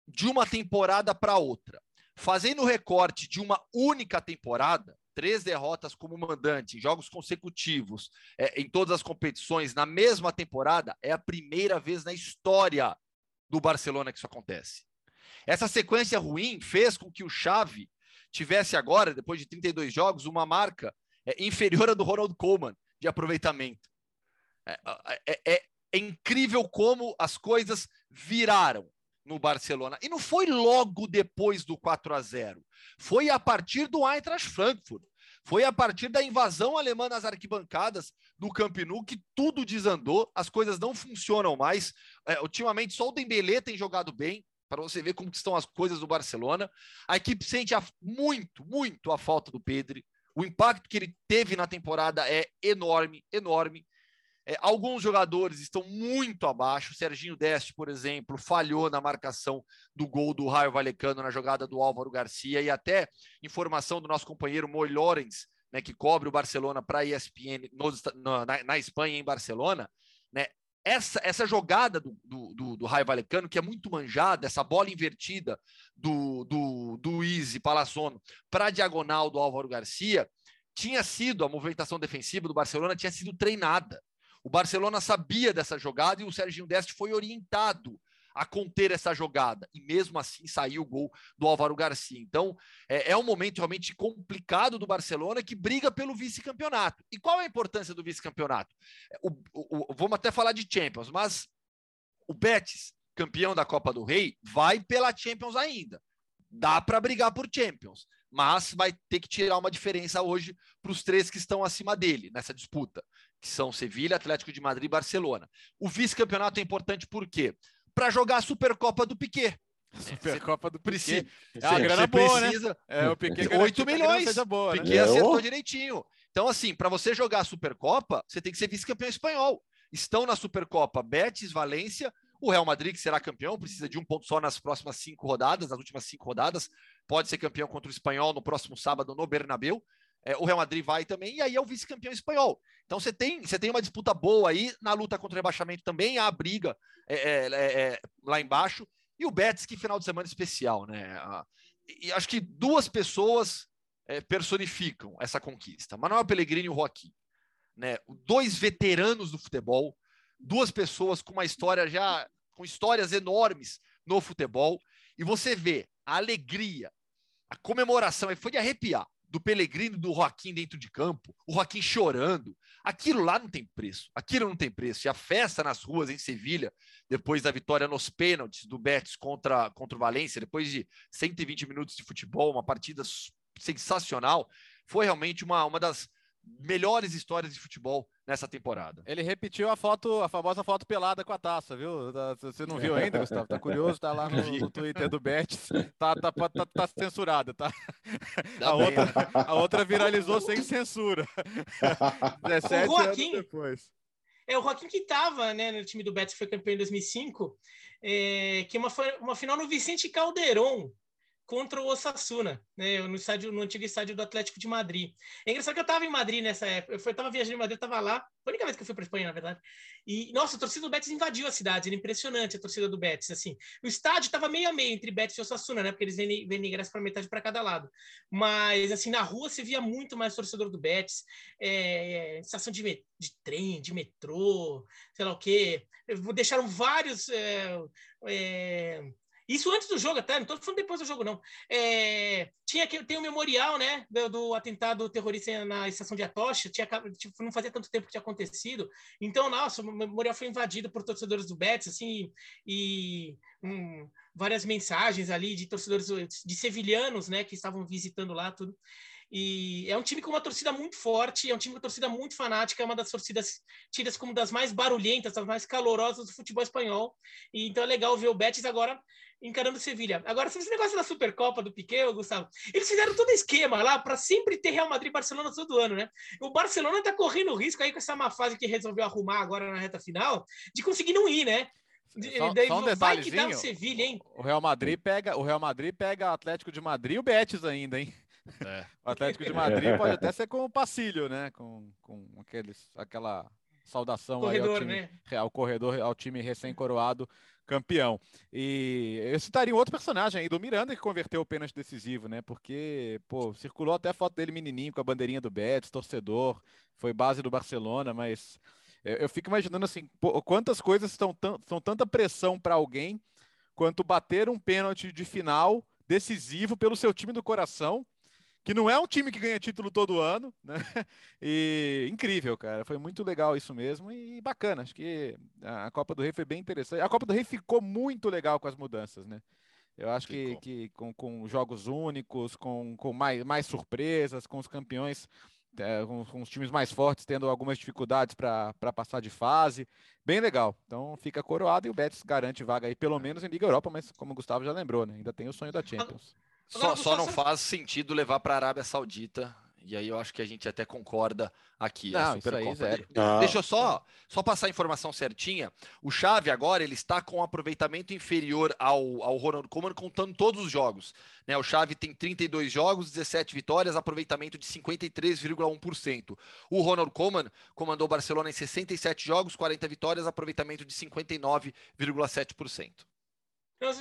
de uma temporada para outra. Fazendo o recorte de uma única temporada, três derrotas como mandante em jogos consecutivos, é, em todas as competições, na mesma temporada, é a primeira vez na história do Barcelona que isso acontece. Essa sequência ruim fez com que o Xavi tivesse agora, depois de 32 jogos, uma marca é, inferior à do Ronald Koeman de aproveitamento. É, é, é, é incrível como as coisas viraram no Barcelona. E não foi logo depois do 4 a 0. Foi a partir do Eintracht Frankfurt. Foi a partir da invasão alemã nas arquibancadas do Camp Nou que tudo desandou, as coisas não funcionam mais. É, ultimamente só o Dembélé tem jogado bem, para você ver como estão as coisas do Barcelona. A equipe sente a, muito, muito a falta do Pedro. O impacto que ele teve na temporada é enorme, enorme. É, alguns jogadores estão muito abaixo. O Serginho Deste, por exemplo, falhou na marcação do gol do Raio Valecano na jogada do Álvaro Garcia e até informação do nosso companheiro Moy Lorenz, né, que cobre o Barcelona para a ESPN na, na, Espanha, em Barcelona. Né, essa, essa jogada do, do, do, do Raio Valecano, que é muito manjada, essa bola invertida do, do, do Easy Palazzono para a diagonal do Álvaro Garcia, tinha sido, a movimentação defensiva do Barcelona tinha sido treinada. O Barcelona sabia dessa jogada e o Serginho Deste foi orientado a conter essa jogada. E mesmo assim saiu o gol do Álvaro Garcia. Então é, é um momento realmente complicado do Barcelona que briga pelo vice-campeonato. E qual é a importância do vice-campeonato? O, vamos até falar de Champions, mas o Betis, campeão da Copa do Rei, vai pela Champions ainda. Dá para brigar por Champions, mas vai ter que tirar uma diferença hoje para os três que estão acima dele nessa disputa que são Sevilha, Atlético de Madrid e Barcelona. O vice-campeonato é importante por quê? Para jogar a Supercopa do Piquet. Supercopa do Piquet. É uma grana boa, né? precisa... né? É, o Piquet 8 milhões. Boa, né? Piquet acertou direitinho. Então, assim, para você jogar a Supercopa, você tem que ser vice-campeão espanhol. Estão na Supercopa Betis, Valência, o Real Madrid, que será campeão, precisa de um ponto só nas próximas cinco rodadas, nas últimas cinco rodadas. Pode ser campeão contra o Espanhol no próximo sábado no Bernabéu. É, o Real Madrid vai também, e aí é o vice-campeão espanhol. Então você tem, você tem uma disputa boa aí na luta contra o rebaixamento também, há a briga é, é, é, é lá embaixo. E o Betis, que final de semana especial, né? E acho que duas pessoas é, personificam essa conquista: Manuel Pellegrini e o Joaquim. Né? Dois veteranos do futebol, duas pessoas com uma história já, com histórias enormes no futebol, e você vê a alegria, a comemoração, e foi de arrepiar do Pellegrino do Joaquim dentro de campo, o Joaquim chorando. Aquilo lá não tem preço. Aquilo não tem preço. E a festa nas ruas em Sevilha, depois da vitória nos pênaltis do Betis contra, contra o Valência, depois de 120 minutos de futebol, uma partida sensacional, foi realmente uma, uma das melhores histórias de futebol nessa temporada. Ele repetiu a foto, a famosa foto pelada com a taça, viu? Tá, você não viu ainda, Gustavo? Tá curioso? Tá lá no, no Twitter do Betis. Tá, tá, tá, tá censurado, tá? A outra, a outra viralizou sem censura. 17 Joaquim, anos depois. É o Joaquim que estava né, no time do Betis, que foi campeão em 2005, é, que uma, uma final no Vicente Calderon, contra o Osasuna, né, no estádio, no antigo estádio do Atlético de Madrid. É engraçado que eu estava em Madrid nessa época, eu estava viajando em Madrid, estava lá, foi a única vez que eu fui para Espanha, na verdade. E nossa, a torcida do Betis invadiu a cidade, era impressionante a torcida do Betis, assim. O estádio estava meio a meio entre Betis e Osasuna, né, porque eles vendem, vendem ingresso para metade para cada lado. Mas assim, na rua você via muito mais torcedor do Betis, é, é, estação de, de trem, de metrô, sei lá o quê. Deixaram vários é, é isso antes do jogo, até, não estou falando depois do jogo, não. É, tinha que tem o um memorial, né, do, do, atentado terrorista na estação de Atocha, tinha, tipo, não fazia tanto tempo que tinha acontecido. Então, nossa, o memorial foi invadido por torcedores do Betis, assim, e um, várias mensagens ali de torcedores de sevilhanos, né, que estavam visitando lá, tudo. E é um time com uma torcida muito forte, é um time com uma torcida muito fanática, é uma das torcidas tidas como das mais barulhentas, das mais calorosas do futebol espanhol. E, então é legal ver o Betis agora encarando o Sevilha. Agora, sobre esse negócio da Supercopa do Piquet, Gustavo, eles fizeram todo esquema lá para sempre ter Real Madrid e Barcelona todo ano, né? O Barcelona tá correndo o risco aí com essa má fase que resolveu arrumar agora na reta final, de conseguir não ir, né? Só, daí, só um vai que dá o Sevilha, hein? O Real Madrid pega, o Real Madrid pega o Atlético de Madrid e o Betis ainda, hein? É. O Atlético de Madrid pode até ser com o Pacílio, né? Com, com aqueles, aquela saudação corredor, aí ao time, né? ao corredor, ao time recém-coroado campeão. E eu citaria um outro personagem aí do Miranda que converteu o pênalti decisivo, né? Porque, pô, circulou até foto dele menininho com a bandeirinha do Betis, torcedor, foi base do Barcelona, mas eu, eu fico imaginando assim, pô, quantas coisas estão são tanta pressão para alguém quanto bater um pênalti de final decisivo pelo seu time do coração que não é um time que ganha título todo ano, né? E incrível, cara. Foi muito legal isso mesmo e bacana. Acho que a Copa do Rei foi bem interessante. A Copa do Rei ficou muito legal com as mudanças, né? Eu acho que, que com, com, jogos únicos, com, com mais, mais surpresas, com os campeões, é, com, com, os times mais fortes tendo algumas dificuldades para passar de fase. Bem legal. Então fica coroado e o Betis garante vaga aí, pelo menos em Liga Europa, mas como o Gustavo já lembrou, né? Ainda tem o sonho da Champions. Só, só não faz sentido levar para a Arábia Saudita. E aí eu acho que a gente até concorda aqui. Não, isso aí, zero. Deixa eu só, só passar a informação certinha. O Chave agora ele está com um aproveitamento inferior ao, ao Ronald Koeman, contando todos os jogos. Né, o Chave tem 32 jogos, 17 vitórias, aproveitamento de 53,1%. O Ronald Koeman comandou o Barcelona em 67 jogos, 40 vitórias, aproveitamento de 59,7%.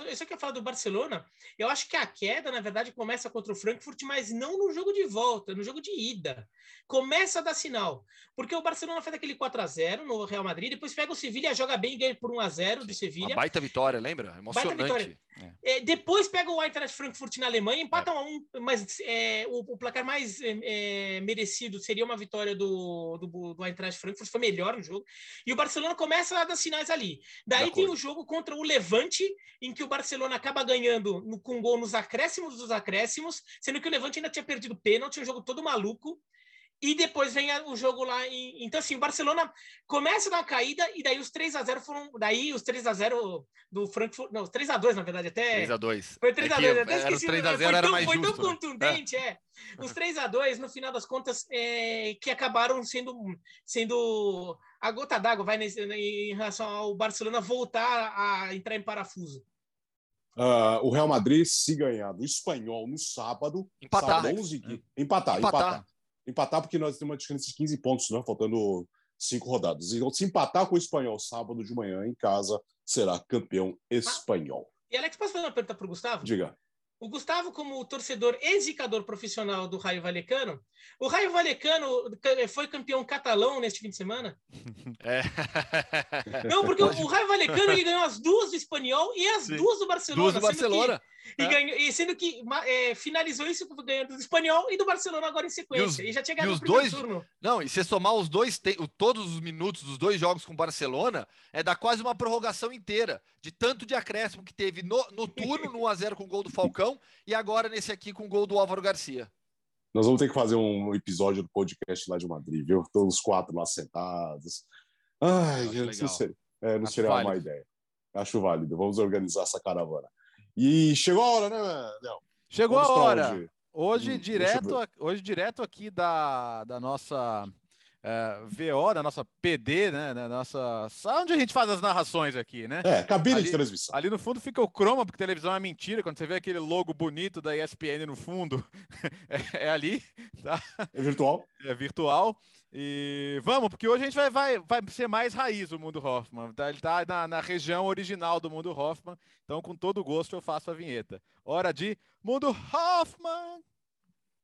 Isso que eu falo do Barcelona, eu acho que a queda, na verdade, começa contra o Frankfurt, mas não no jogo de volta, no jogo de ida. Começa a dar sinal. Porque o Barcelona faz aquele 4 a 0 no Real Madrid, depois pega o Sevilha, joga bem, ganha por 1 a 0 do Sevilha. Uma baita vitória, lembra? Emocionante. É. É, depois pega o Eintracht Frankfurt na Alemanha, empata é. a um, mas é, o, o, placar mais é, é, merecido seria uma vitória do, do, do Eintracht Frankfurt, foi melhor no jogo. E o Barcelona começa a dar sinais ali. Daí tem o jogo contra o Levante, em que o Barcelona acaba ganhando no, com gol nos acréscimos dos acréscimos, sendo que o Levante ainda tinha perdido pênalti, um jogo todo maluco. E depois vem o jogo lá em. Então, assim, o Barcelona começa na caída e daí os 3 a 0 foram. Daí os 3 a 0 do Frankfurt. Não, os 3 a 2 na verdade, até. 3 a 2 Foi 3 a 2 é até esqueci. 3 a 0 era mais foi justo. Foi tão contundente, é. Os 3 a 2 no final das contas, é, que acabaram sendo, sendo a gota d'água vai nesse, em relação ao Barcelona voltar a entrar em parafuso. Uh, o Real Madrid, se ganhar do espanhol no sábado, empatar, sábado 11, empatar, empatar, empatar, Empatar porque nós temos uma diferença de 15 pontos, né? faltando cinco rodadas. Então, se empatar com o espanhol sábado de manhã em casa, será campeão espanhol. E Alex, posso fazer uma pergunta para o Gustavo? Diga. O Gustavo, como torcedor exicador profissional do Raio Valecano, o Raio Valecano foi campeão catalão neste fim de semana? É. Não, porque o Raio Valecano ele ganhou as duas do Espanhol e as Sim. duas do Barcelona. Duas do Barcelona. E, ganhou, e, sendo que é, finalizou isso ganhando do Espanhol e do Barcelona agora em sequência. E, os, e já tinha ganhado os dois, turno. Não, e se somar os dois, todos os minutos dos dois jogos com o Barcelona, é dar quase uma prorrogação inteira de tanto de acréscimo que teve no, no turno, no 1x0 com o gol do Falcão, e agora nesse aqui com o gol do Álvaro Garcia. Nós vamos ter que fazer um episódio do podcast lá de Madrid, viu? Todos os quatro lá sentados. Ai, eu não sei. É, não seria uma má ideia. Acho válido. Vamos organizar essa caravana. E chegou a hora, né, Léo? Chegou Vamos a hora. Hoje, hum, direto, hoje, direto aqui da, da nossa é, VO, da nossa PD, né? Da nossa. Onde a gente faz as narrações aqui, né? É, cabine ali, de transmissão. Ali no fundo fica o croma, porque televisão é mentira. Quando você vê aquele logo bonito da ESPN no fundo, é, é, ali. Tá? É virtual. É virtual. E vamos, porque hoje a gente vai, vai, vai ser mais raiz o mundo Hoffman. Tá? Ele está na, na região original do mundo Hoffman. Então, com todo gosto, eu faço a vinheta. Hora de Mundo Hoffman!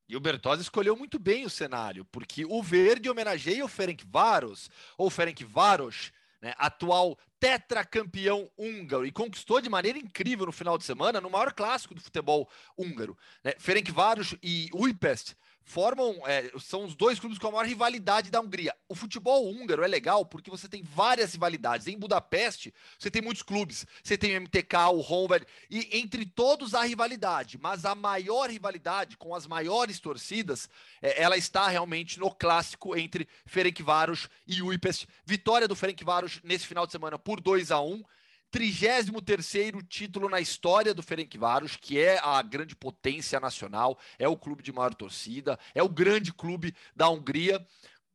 E o Bertozzi escolheu muito bem o cenário, porque o verde homenageia o Ferenc Varos, ou Ferenc Varos, né, atual tetracampeão húngaro, e conquistou de maneira incrível no final de semana, no maior clássico do futebol húngaro. Né? Ferenc Varos e Újpest formam, é, são os dois clubes com a maior rivalidade da Hungria. O futebol húngaro é legal porque você tem várias rivalidades. Em Budapeste, você tem muitos clubes. Você tem o MTK, o Honved, e entre todos há rivalidade. Mas a maior rivalidade, com as maiores torcidas, é, ela está realmente no clássico entre Ferencváros e Újpest. Vitória do Ferencváros nesse final de semana por 2 a 1 33º título na história do Ferencváros, que é a grande potência nacional, é o clube de maior torcida, é o grande clube da Hungria.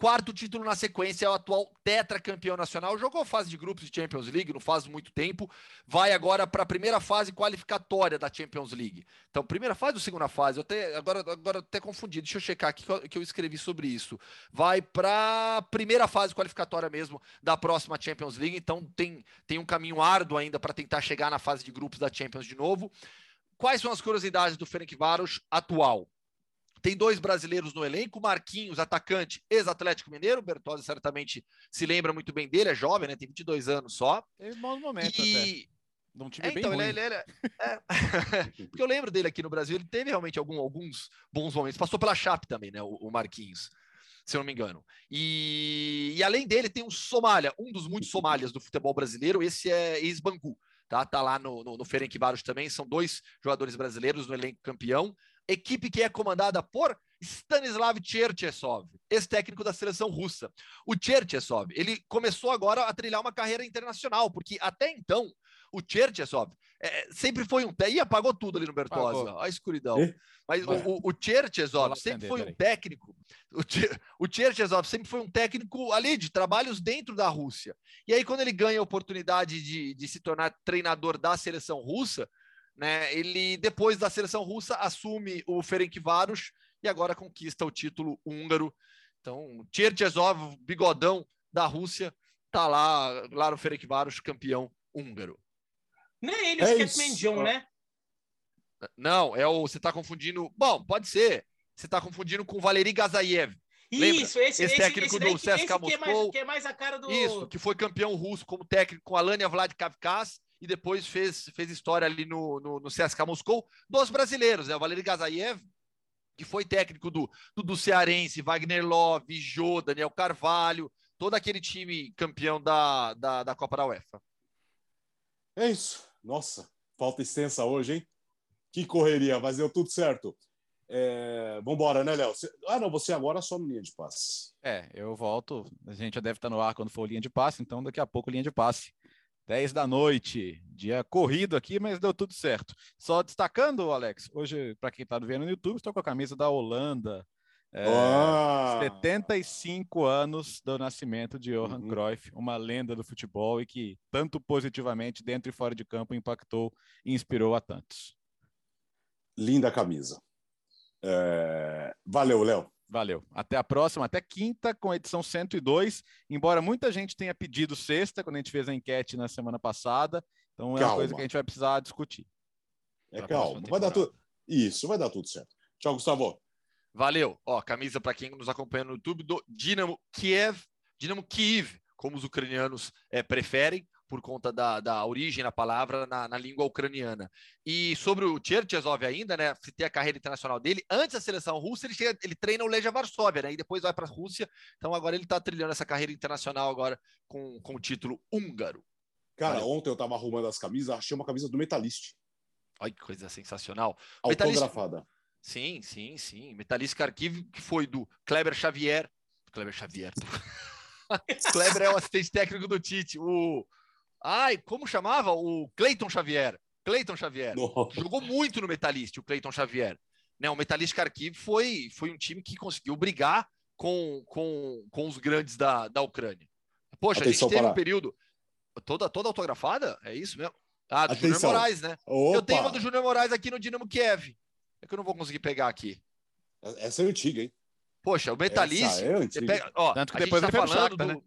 Quarto título na sequência, é o atual tetracampeão nacional. Jogou fase de grupos de Champions League, não faz muito tempo. Vai agora para a primeira fase qualificatória da Champions League. Então, primeira fase ou segunda fase? Eu até, agora, agora até confundido. Deixa eu checar aqui que eu, que eu escrevi sobre isso. Vai para a primeira fase qualificatória mesmo da próxima Champions League. Então, tem, tem um caminho árduo ainda para tentar chegar na fase de grupos da Champions de novo. Quais são as curiosidades do Ferencváros atual? Tem dois brasileiros no elenco, Marquinhos, atacante, ex-Atlético Mineiro, Bertozzi certamente se lembra muito bem dele, é jovem, né? Tem 22 anos só. Teve bons momentos e... até. Num time é, bem então, ruim. Ele, ele, é... Porque eu lembro dele aqui no Brasil, ele teve realmente algum, alguns bons momentos. Passou pela Chape também, né? O, o Marquinhos, se eu não me engano. E... e, além dele, tem um Somália, um dos muitos Somálias do futebol brasileiro, esse é ex-Bangu. Tá, tá lá no, no, no Ferencváros também, são dois jogadores brasileiros no elenco campeão equipe que é comandada por Stanislav Cherchesov, ex-técnico da seleção russa. O Cherchesov, ele começou agora a trilhar uma carreira internacional, porque até então o Cherchesov é, sempre foi um e apagou tudo ali no Bertozzi, Olha a escuridão. E? Mas o, o, o Cherchesov sempre foi um técnico. O, o Cherchesov sempre foi um técnico ali de trabalhos dentro da Rússia. E aí, quando ele ganha a oportunidade de, de se tornar treinador da seleção russa, né? Ele, depois da seleção russa, assume o Ferencváros e agora conquista o título húngaro. Então, Tcherchezov, bigodão da Rússia, tá lá, lá no Ferencváros, campeão húngaro. Não é ele, é o né? Não, é o. Você está confundindo. Bom, pode ser. Você está confundindo com Valeri Gazayev. Isso, esse, esse, técnico esse, do CSKA Moscou. Que é, mais, que é mais a cara do. Isso, que foi campeão russo como técnico com Alania Vladikavkaz e depois fez, fez história ali no, no, no CSKA Moscou dos brasileiros, né? O Valery Gazayev, que foi técnico do, do, do Cearense, Wagner Love, Jô, Daniel Carvalho, todo aquele time campeão da, da, da Copa da UEFA. É isso. Nossa, falta extensa hoje, hein? Que correria, mas deu tudo certo. É, vambora, né, Léo? Ah, não, você agora só no linha de passe. É, eu volto. A gente já deve estar no ar quando for linha de passe, então daqui a pouco linha de passe. 10 da noite, dia corrido aqui, mas deu tudo certo. Só destacando, Alex, hoje, para quem está vendo no YouTube, estou com a camisa da Holanda. É, oh! 75 anos do nascimento de Johan uhum. Cruyff, uma lenda do futebol e que tanto positivamente dentro e fora de campo impactou e inspirou a tantos. Linda camisa. É... Valeu, Léo. Valeu. Até a próxima, até quinta com a edição 102. Embora muita gente tenha pedido sexta, quando a gente fez a enquete na semana passada. Então é calma. uma coisa que a gente vai precisar discutir. É calma, vai dar tudo. Isso, vai dar tudo certo. Tchau, Gustavo. Valeu. Ó, camisa para quem nos acompanha no YouTube do Dinamo Kiev, Dinamo Kiev, como os ucranianos é, preferem por conta da, da origem da palavra na, na, língua ucraniana. E sobre o Cherchesov ainda, né, citei a carreira internacional dele, antes da seleção russa, ele, chega, ele treina o Legia Varsóvia, né, e depois vai para a Rússia, então agora ele está trilhando essa carreira internacional agora com, com o título húngaro. Cara, Valeu. ontem eu estava arrumando as camisas, achei uma camisa do Metalist. Olha que coisa sensacional. Autografada. Metalist... Sim, sim, sim. Metalist Arquivo, que foi do Kleber Xavier. Kleber Xavier. Kleber é o assistente técnico do Tite. O Ai, como chamava? O Cleiton Xavier. Cleiton Xavier. Nossa. Jogou muito no Metalist, o Cleiton Xavier. Né, o Metalist Kharkiv foi, foi um time que conseguiu brigar com, com, com os grandes da, da Ucrânia. Poxa, Atenção a gente teve para... um período. Toda, toda autografada? É isso mesmo? Ah, do Júnior Moraes, né? Opa. Eu tenho uma do Júnior Moraes aqui no Dinamo Kiev. É que eu não vou conseguir pegar aqui. Essa é antiga, hein? Poxa, o Metalist. É pega, ó, Tanto que depois tá falando do, né?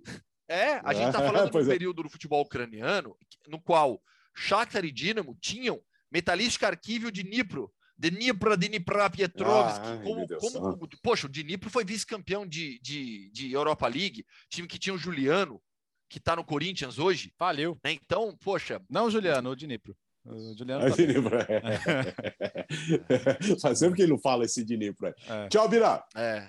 É, a gente está falando de um é. período do futebol ucraniano no qual Shakhtar e Dinamo tinham Metalist Kharkiv de Dnipro, Dnipro, Dnipropetrovsk, ah, como, como, poxa, o Dnipro foi vice-campeão de, de, de Europa League, time que tinha o Juliano, que está no Corinthians hoje. Valeu. Né? Então, poxa. Não o Juliano, o Dnipro. O Juliano. É, tá Dnipro, é. Faz sempre que ele não fala esse Dnipro. É. Tchau, Bira. É.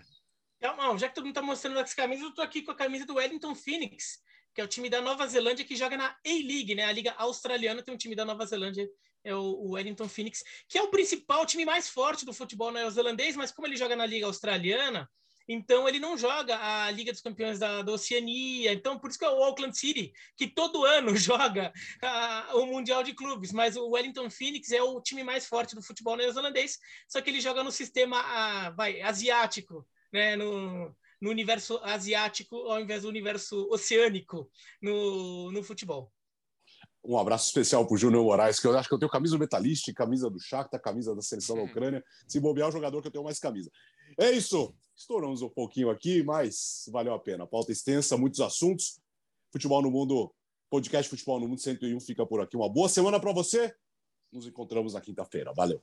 Não, já que todo mundo está mostrando as camisas, eu estou aqui com a camisa do Wellington Phoenix, que é o time da Nova Zelândia que joga na A-League, né? A Liga Australiana tem um time da Nova Zelândia, é o Wellington Phoenix, que é o principal time mais forte do futebol neozelandês, mas como ele joga na Liga Australiana, então ele não joga a Liga dos Campeões da, da Oceania. Então, por isso que é o Auckland City, que todo ano joga a, o Mundial de Clubes. Mas o Wellington Phoenix é o time mais forte do futebol neozelandês, só que ele joga no sistema a, vai, asiático né, no, no universo asiático ao invés do universo oceânico no, no futebol. Um abraço especial para o Júnior Moraes, que eu acho que eu tenho camisa do Metalist, camisa do Shakhtar, camisa da seleção da Ucrânia. Se bobear, é o jogador que eu tenho mais camisa. É isso. Estouramos um pouquinho aqui, mas valeu a pena. Pauta extensa, muitos assuntos. Futebol no Mundo, podcast Futebol no Mundo 101 fica por aqui. Uma boa semana para você. Nos encontramos na quinta-feira. Valeu.